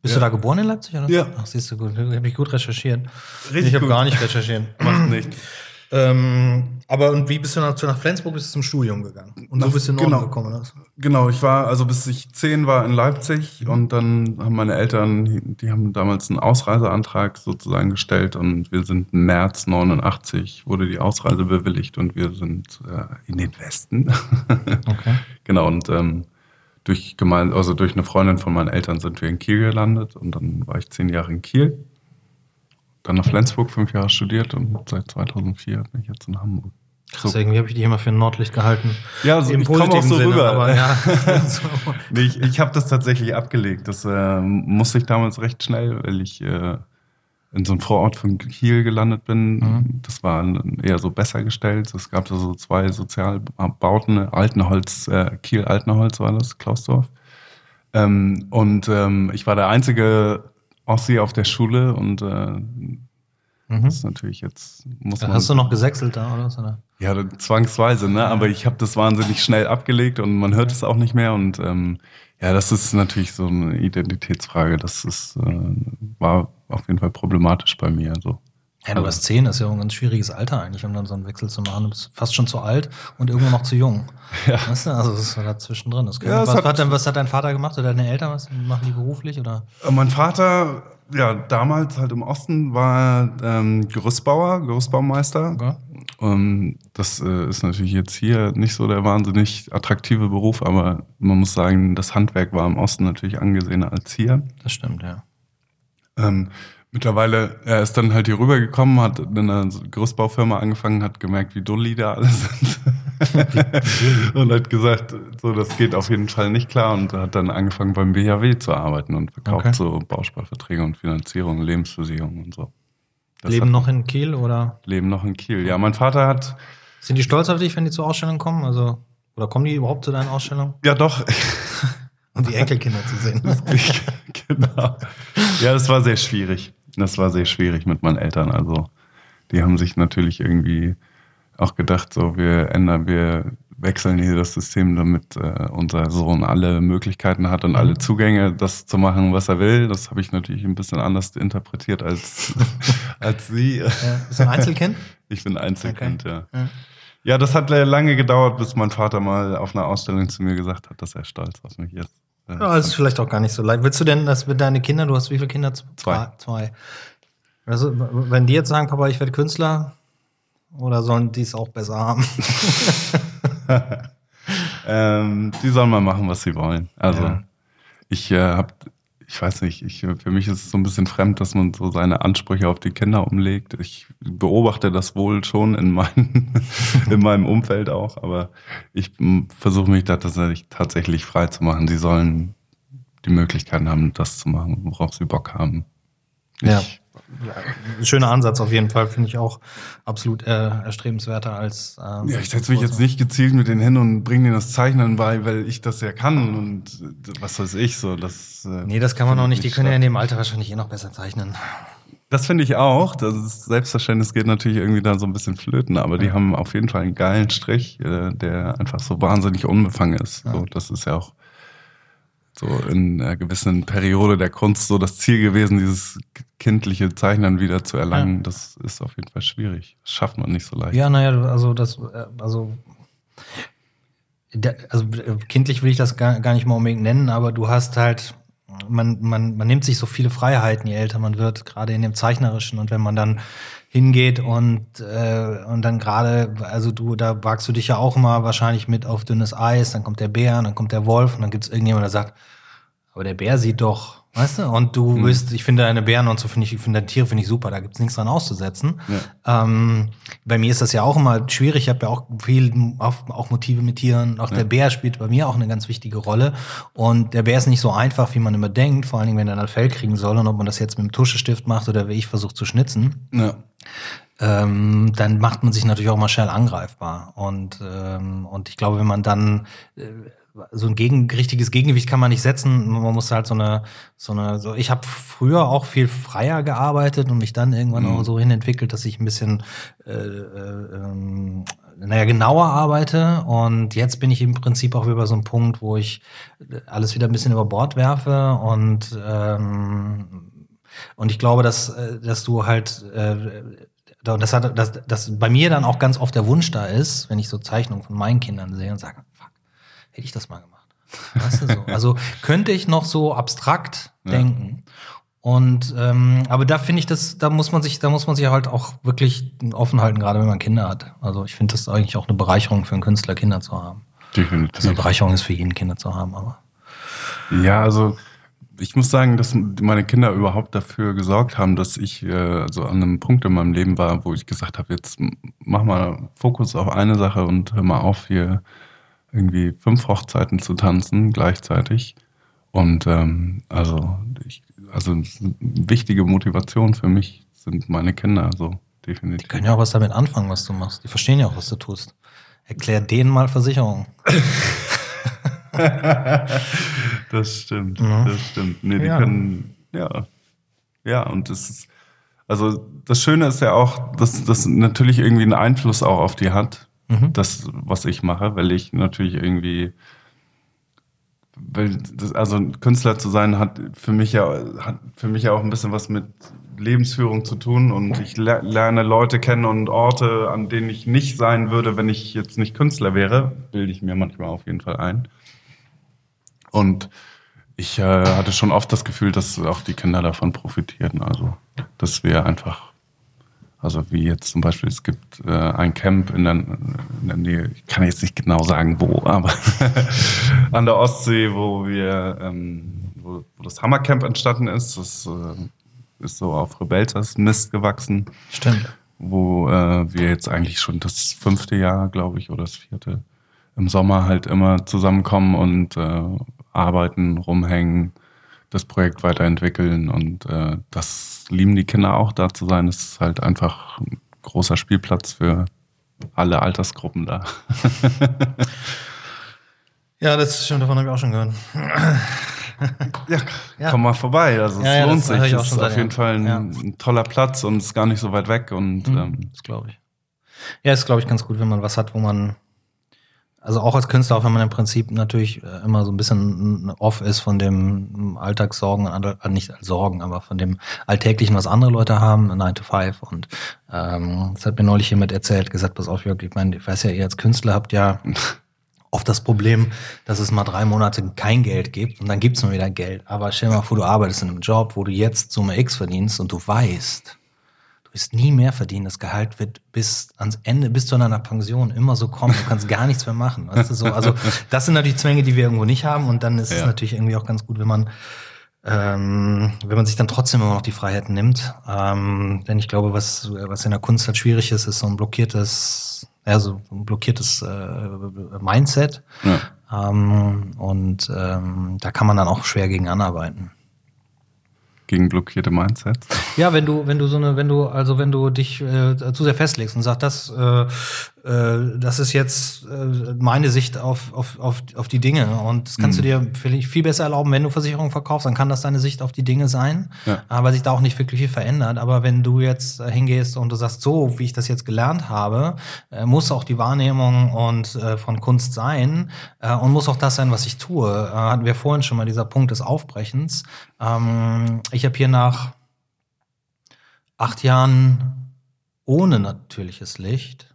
bist ja. du da geboren in Leipzig? Oder? Ja. Ach, siehst du gut. Habe ich gut recherchiert. Richtig ich habe gar nicht recherchiert. Macht nicht. Ähm, aber und wie bist du nach, nach Flensburg bist du zum Studium gegangen? Und so bist du in Norden genau. gekommen, oder? Genau, ich war, also bis ich zehn war in Leipzig und dann haben meine Eltern, die haben damals einen Ausreiseantrag sozusagen gestellt und wir sind im März 89 wurde die Ausreise bewilligt und wir sind äh, in den Westen. okay. Genau, und ähm, durch gemein, also durch eine Freundin von meinen Eltern sind wir in Kiel gelandet und dann war ich zehn Jahre in Kiel dann nach Flensburg fünf Jahre studiert und seit 2004 bin ich jetzt in Hamburg. Krass, so. irgendwie habe ich die immer für Nordlicht gehalten. Ja, also ich komme auch so Sinne, rüber. Aber, ja. nee, ich ich habe das tatsächlich abgelegt. Das äh, musste ich damals recht schnell, weil ich äh, in so einem Vorort von Kiel gelandet bin. Mhm. Das war eher so besser gestellt. Es gab da so zwei Sozialbauten, Altenholz, äh, Kiel Altenholz war das, Klausdorf. Ähm, und ähm, ich war der einzige Ossi auf der Schule und äh, Mhm. Das ist natürlich jetzt muss man. Hast du noch gesächselt da oder was? Oder? Ja, zwangsweise, ne? Aber ich habe das wahnsinnig schnell abgelegt und man hört es auch nicht mehr. Und ähm, ja, das ist natürlich so eine Identitätsfrage. Das ist, äh, war auf jeden Fall problematisch bei mir. So. Ja, du warst zehn, das ist ja ein ganz schwieriges Alter eigentlich, um dann so einen Wechsel zu machen. Du bist fast schon zu alt und irgendwo noch zu jung. Ja. Weißt du, also das ist da zwischendrin. Das ja, was, hat, hat, was hat dein Vater gemacht oder deine Eltern? Was machen die beruflich? Oder? Äh, mein Vater ja, damals halt im Osten war ähm, Gerüstbauer, Gerüstbaumeister. Okay. Um, das äh, ist natürlich jetzt hier nicht so der wahnsinnig attraktive Beruf, aber man muss sagen, das Handwerk war im Osten natürlich angesehener als hier. Das stimmt, ja. Ähm, mittlerweile, er ist dann halt hier rübergekommen, hat in einer Gerüstbaufirma angefangen, hat gemerkt, wie dulli da alle sind. und hat gesagt, so, das geht auf jeden Fall nicht klar und hat dann angefangen beim BHW zu arbeiten und verkauft okay. so Bausparverträge und Finanzierung, Lebensversicherung und so. Das leben noch in Kiel oder? Leben noch in Kiel. Ja, mein Vater hat. Sind die stolz auf dich, wenn die zur Ausstellung kommen? Also, oder kommen die überhaupt zu deinen Ausstellungen? Ja, doch. um die Enkelkinder zu sehen. genau. Ja, das war sehr schwierig. Das war sehr schwierig mit meinen Eltern. Also, die haben sich natürlich irgendwie auch gedacht, so wir ändern, wir wechseln hier das System, damit äh, unser Sohn alle Möglichkeiten hat und mhm. alle Zugänge, das zu machen, was er will. Das habe ich natürlich ein bisschen anders interpretiert als, als Sie. Ja. Bist du ein Einzelkind? Ich bin Einzelkind, okay. ja. ja. Ja, das hat lange gedauert, bis mein Vater mal auf einer Ausstellung zu mir gesagt hat, dass er stolz auf mich ist. Ja, das ist vielleicht auch gar nicht so leicht. Willst du denn, dass wir deine Kinder, du hast wie viele Kinder? Zwei. Zwei. Also, wenn die jetzt sagen, Papa, ich werde Künstler, oder sollen die es auch besser haben? ähm, die sollen mal machen, was sie wollen. Also ja. ich äh, habe, ich weiß nicht, ich, für mich ist es so ein bisschen fremd, dass man so seine Ansprüche auf die Kinder umlegt. Ich beobachte das wohl schon in, mein, in meinem Umfeld auch, aber ich versuche mich da tatsächlich, tatsächlich frei zu machen. Sie sollen die Möglichkeiten haben, das zu machen, worauf sie Bock haben. Ich, ja schöner Ansatz auf jeden Fall, finde ich auch absolut äh, erstrebenswerter als. Ähm, ja, ich setze mich jetzt nicht gezielt mit den Händen und bringe denen das Zeichnen bei, weil ich das ja kann und äh, was weiß ich so. Das, äh, nee, das kann man auch nicht. Die können ja in dem Alter wahrscheinlich eh noch besser zeichnen. Das finde ich auch. Das ist, Selbstverständnis geht natürlich irgendwie da so ein bisschen flöten, aber die haben auf jeden Fall einen geilen Strich, äh, der einfach so wahnsinnig unbefangen ist. So, das ist ja auch so in einer gewissen Periode der Kunst so das Ziel gewesen, dieses kindliche Zeichnen wieder zu erlangen. Ja. Das ist auf jeden Fall schwierig. Das schafft man nicht so leicht. Ja, naja, also das, äh, also, also kindlich will ich das gar, gar nicht mal unbedingt nennen, aber du hast halt, man, man, man nimmt sich so viele Freiheiten, je älter man wird, gerade in dem Zeichnerischen. Und wenn man dann hingeht und, äh, und dann gerade, also du, da wagst du dich ja auch immer wahrscheinlich mit auf dünnes Eis, dann kommt der Bär, dann kommt der Wolf und dann gibt es irgendjemand, der sagt, aber der Bär sieht doch, weißt du, und du mhm. bist, ich finde deine Bären und so finde ich, ich finde deine Tiere finde ich super, da gibt's nichts dran auszusetzen. Ja. Ähm, bei mir ist das ja auch immer schwierig, ich habe ja auch viel auch, auch Motive mit Tieren, auch ja. der Bär spielt bei mir auch eine ganz wichtige Rolle und der Bär ist nicht so einfach, wie man immer denkt, vor allen Dingen, wenn er dann Fell kriegen soll und ob man das jetzt mit dem Tuschestift macht oder wie ich versuche zu schnitzen. Ja ähm, dann macht man sich natürlich auch mal schnell angreifbar. Und, ähm, und ich glaube, wenn man dann äh, so ein gegen, richtiges Gegengewicht kann man nicht setzen. Man muss halt so eine, so eine, so ich habe früher auch viel freier gearbeitet und mich dann irgendwann mhm. auch so hin entwickelt, dass ich ein bisschen äh, äh, ähm, naja, genauer arbeite. Und jetzt bin ich im Prinzip auch über so einen Punkt, wo ich alles wieder ein bisschen über Bord werfe und ähm, und ich glaube, dass, äh, dass du halt äh, das hat, dass, dass bei mir dann auch ganz oft der Wunsch da ist, wenn ich so Zeichnungen von meinen Kindern sehe und sage, hätte ich das mal gemacht. Weißt du so? Also könnte ich noch so abstrakt ja. denken. Und ähm, aber da finde ich das, da muss man sich, da muss man sich halt auch wirklich offen halten, gerade wenn man Kinder hat. Also ich finde das eigentlich auch eine Bereicherung für einen Künstler, Kinder zu haben. Definitiv. Also eine Bereicherung ist für jeden Kinder zu haben, aber. Ja, also ich muss sagen, dass meine Kinder überhaupt dafür gesorgt haben, dass ich äh, so an einem Punkt in meinem Leben war, wo ich gesagt habe, jetzt mach mal Fokus auf eine Sache und hör mal auf, hier irgendwie fünf Hochzeiten zu tanzen gleichzeitig. Und ähm, also, ich, also wichtige Motivation für mich sind meine Kinder, so definitiv. Die können ja auch was damit anfangen, was du machst. Die verstehen ja auch, was du tust. Erklär denen mal Versicherung. das stimmt, mhm. das stimmt. Nee, die ja. können, ja. Ja, und das ist, also das Schöne ist ja auch, dass das natürlich irgendwie einen Einfluss auch auf die hat, mhm. das, was ich mache, weil ich natürlich irgendwie, weil das, also Künstler zu sein hat für mich ja, hat für mich ja auch ein bisschen was mit Lebensführung zu tun und ich lerne Leute kennen und Orte, an denen ich nicht sein würde, wenn ich jetzt nicht Künstler wäre, bilde ich mir manchmal auf jeden Fall ein. Und ich äh, hatte schon oft das Gefühl, dass auch die Kinder davon profitieren. Also, dass wir einfach, also wie jetzt zum Beispiel, es gibt äh, ein Camp in der, in der, Nähe, ich kann jetzt nicht genau sagen wo, aber an der Ostsee, wo wir, ähm, wo, wo, das Hammercamp entstanden ist. Das äh, ist so auf Rebeltas Mist gewachsen. Stimmt. Wo äh, wir jetzt eigentlich schon das fünfte Jahr, glaube ich, oder das vierte im Sommer halt immer zusammenkommen und äh, arbeiten, rumhängen, das Projekt weiterentwickeln und äh, das lieben die Kinder auch da zu sein. Es ist halt einfach ein großer Spielplatz für alle Altersgruppen da. ja, das stimmt, davon habe ich auch schon gehört. ja, ja, komm mal vorbei. Also es ja, lohnt sich. Es ist auf jeden Fall ein, ein, toller Platz und ist gar nicht so weit weg. Und mhm, ähm, das glaube ich. Ja, ist glaube ich ganz gut, wenn man was hat, wo man also auch als Künstler, auch wenn man im Prinzip natürlich äh, immer so ein bisschen off ist von dem Alltagssorgen, äh, nicht Sorgen, aber von dem Alltäglichen, was andere Leute haben, 9 to 5. Und ähm, das hat mir neulich jemand erzählt, gesagt, pass auf, Jörg, ich meine, ich weiß ja, ihr als Künstler habt ja oft das Problem, dass es mal drei Monate kein Geld gibt und dann gibt's mal wieder Geld. Aber stell dir mal vor, du arbeitest in einem Job, wo du jetzt Summe X verdienst und du weißt, wirst nie mehr verdienen. Das Gehalt wird bis ans Ende, bis zu deiner Pension immer so kommen. Du kannst gar nichts mehr machen. Weißt du, so, also das sind natürlich Zwänge, die wir irgendwo nicht haben. Und dann ist ja. es natürlich irgendwie auch ganz gut, wenn man ähm, wenn man sich dann trotzdem immer noch die Freiheiten nimmt. Ähm, denn ich glaube, was, was in der Kunst halt schwierig ist, ist so ein blockiertes, ja, so ein blockiertes äh, Mindset. Ja. Ähm, und ähm, da kann man dann auch schwer gegen anarbeiten gegen blockierte Mindsets? Ja, wenn du, wenn du so eine, wenn du, also wenn du dich äh, zu sehr festlegst und sagst, das, äh, äh, das ist jetzt äh, meine Sicht auf, auf, auf, auf die Dinge. Und das kannst mhm. du dir vielleicht viel besser erlauben, wenn du Versicherungen verkaufst, dann kann das deine Sicht auf die Dinge sein, ja. weil sich da auch nicht wirklich viel verändert. Aber wenn du jetzt äh, hingehst und du sagst, so wie ich das jetzt gelernt habe, äh, muss auch die Wahrnehmung und von Kunst sein und muss auch das sein, was ich tue. Hatten wir vorhin schon mal dieser Punkt des Aufbrechens. Ähm, ich habe hier nach acht Jahren ohne natürliches Licht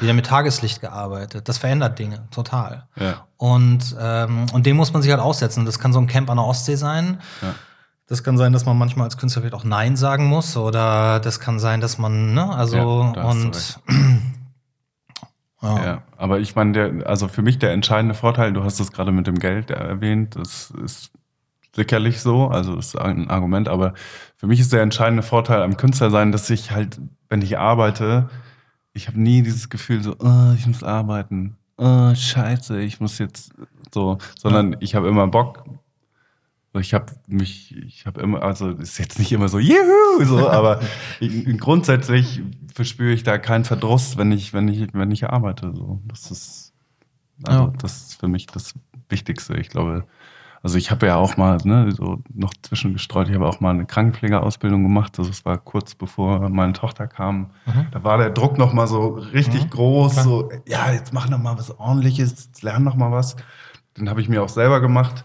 wieder mit Tageslicht gearbeitet. Das verändert Dinge total. Ja. Und, ähm, und dem muss man sich halt aussetzen. Das kann so ein Camp an der Ostsee sein. Ja. Das kann sein, dass man manchmal als Künstler vielleicht auch Nein sagen muss. Oder das kann sein, dass man, ne, also ja, und ja. ja. aber ich meine, der, also für mich der entscheidende Vorteil, du hast es gerade mit dem Geld erwähnt, das ist sicherlich so, also ist ein Argument, aber für mich ist der entscheidende Vorteil am Künstler sein, dass ich halt, wenn ich arbeite, ich habe nie dieses Gefühl so, oh, ich muss arbeiten, oh, scheiße, ich muss jetzt so, sondern ich habe immer Bock. Ich habe mich, ich habe immer, also ist jetzt nicht immer so, juhu, so, aber ich, grundsätzlich verspüre ich da keinen Verdruss, wenn ich, wenn ich, wenn ich arbeite. So, das ist, also, das ist für mich das Wichtigste. Ich glaube, also ich habe ja auch mal ne, so noch zwischengestreut, ich habe auch mal eine Krankenpflegeausbildung gemacht. Also es war kurz bevor meine Tochter kam. Mhm. Da war der Druck noch mal so richtig mhm. groß. Klar. So, ja, jetzt mach noch mal was ordentliches, lern noch mal was. Den habe ich mir auch selber gemacht.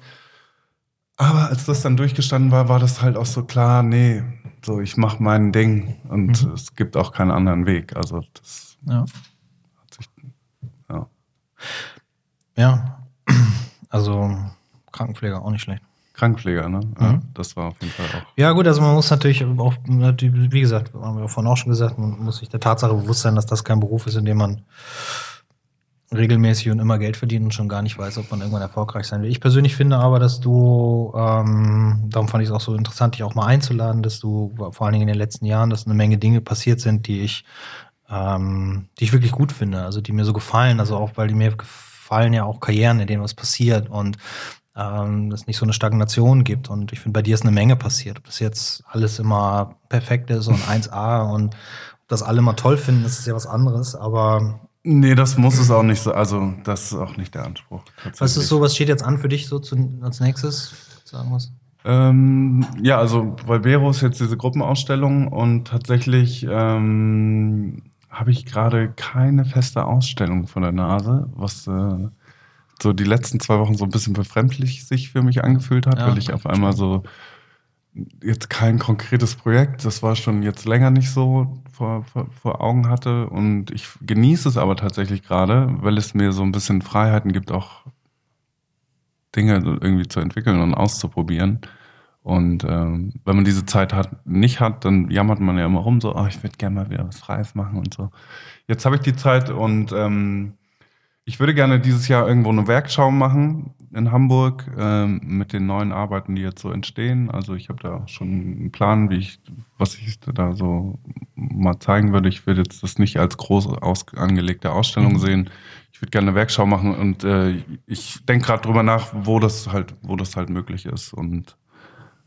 Aber als das dann durchgestanden war, war das halt auch so klar, nee, so ich mache mein Ding und mhm. es gibt auch keinen anderen Weg. Also das ja. hat sich, ja. Ja, also Krankenpfleger, auch nicht schlecht. Krankenpfleger, ne? Mhm. Ja, das war auf jeden Fall auch. Ja, gut, also man muss natürlich auch, wie gesagt, haben wir vorhin auch schon gesagt, man muss sich der Tatsache bewusst sein, dass das kein Beruf ist, in dem man regelmäßig und immer Geld verdient und schon gar nicht weiß, ob man irgendwann erfolgreich sein will. Ich persönlich finde aber, dass du, ähm, darum fand ich es auch so interessant, dich auch mal einzuladen, dass du vor allen Dingen in den letzten Jahren, dass eine Menge Dinge passiert sind, die ich, ähm, die ich wirklich gut finde, also die mir so gefallen, also auch weil die mir gefallen ja auch Karrieren, in denen was passiert und ähm, es nicht so eine Stagnation gibt. Und ich finde, bei dir ist eine Menge passiert. Ob das jetzt alles immer perfekt ist und 1A und ob das alle mal toll finden, das ist ja was anderes. Aber Nee, das muss es auch nicht so. Also, das ist auch nicht der Anspruch. Was ist so, was steht jetzt an für dich so zu, als nächstes? Sagen wir's? Ähm, ja, also Valvero ist jetzt diese Gruppenausstellung und tatsächlich ähm, habe ich gerade keine feste Ausstellung vor der Nase, was äh, so die letzten zwei Wochen so ein bisschen befremdlich sich für mich angefühlt hat, ja, weil ich auf einmal so jetzt kein konkretes Projekt, das war schon jetzt länger nicht so vor, vor, vor Augen hatte und ich genieße es aber tatsächlich gerade, weil es mir so ein bisschen Freiheiten gibt, auch Dinge irgendwie zu entwickeln und auszuprobieren. Und ähm, wenn man diese Zeit hat, nicht hat, dann jammert man ja immer rum, so, oh, ich würde gerne mal wieder was Freies machen und so. Jetzt habe ich die Zeit und ähm, ich würde gerne dieses Jahr irgendwo eine Werkschau machen in Hamburg ähm, mit den neuen Arbeiten, die jetzt so entstehen. Also ich habe da schon einen Plan, wie ich, was ich da so mal zeigen würde. Ich würde jetzt das nicht als groß aus, angelegte Ausstellung mhm. sehen. Ich würde gerne eine Werkschau machen und äh, ich denke gerade drüber nach, wo das halt, wo das halt möglich ist. Und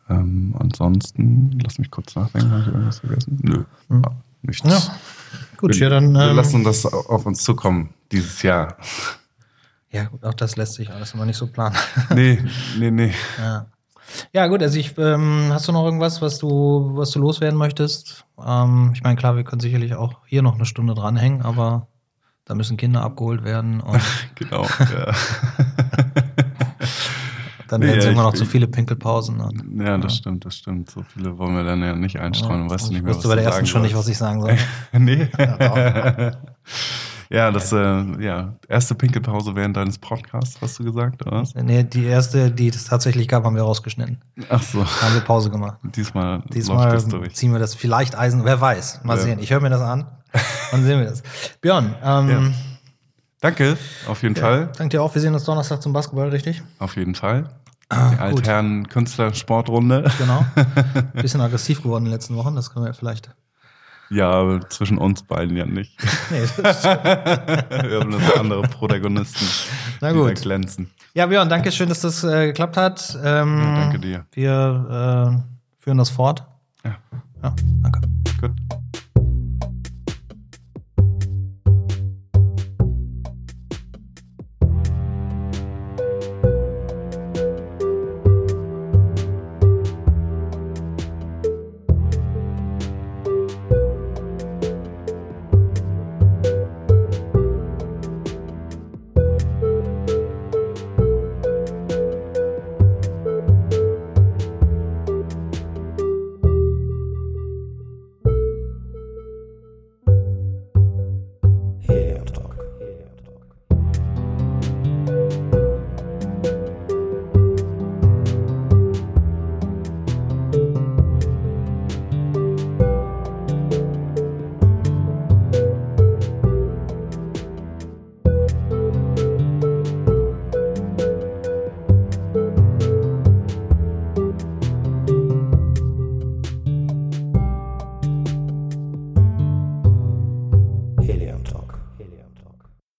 ähm, ansonsten, lass mich kurz nachdenken, habe ich irgendwas vergessen? Nö, mhm. nichts. Ja. Gut, wir, ja, dann. Wir ähm, lassen das auf uns zukommen dieses Jahr. Ja, auch das lässt sich alles immer nicht so planen. Nee, nee, nee. Ja. Ja, gut, also ich, ähm, hast du noch irgendwas, was du, was du loswerden möchtest? Ähm, ich meine, klar, wir können sicherlich auch hier noch eine Stunde dranhängen, aber da müssen Kinder abgeholt werden. genau, ja. Dann werden es immer noch zu viele Pinkelpausen. Und, ja, das ja. stimmt, das stimmt. So viele wollen wir dann ja nicht einstreuen. Ja, weißt du nicht mehr, wusste bei der ersten schon nicht, was ich sagen soll. nee. Ja, das äh, ja, erste Pinkelpause während deines Podcasts, hast du gesagt, oder was? Nee, die erste, die es tatsächlich gab, haben wir rausgeschnitten. Ach so. Da haben wir Pause gemacht. Diesmal, Diesmal ziehen wir das vielleicht Eisen, wer weiß. Mal ja. sehen. Ich höre mir das an und sehen wir das. Björn, ähm, ja. Danke, auf jeden ja, Fall. Danke dir auch. Wir sehen uns Donnerstag zum Basketball, richtig? Auf jeden Fall. Ah, die Altherren Künstler-Sportrunde. Genau. Bisschen aggressiv geworden in den letzten Wochen, das können wir vielleicht ja, zwischen uns beiden ja nicht. Nee, das Wir haben noch andere Protagonisten, Na gut. die da glänzen. Ja, Björn, danke schön, dass das äh, geklappt hat. Ähm, ja, danke dir. Wir äh, führen das fort. Ja. Ja, danke.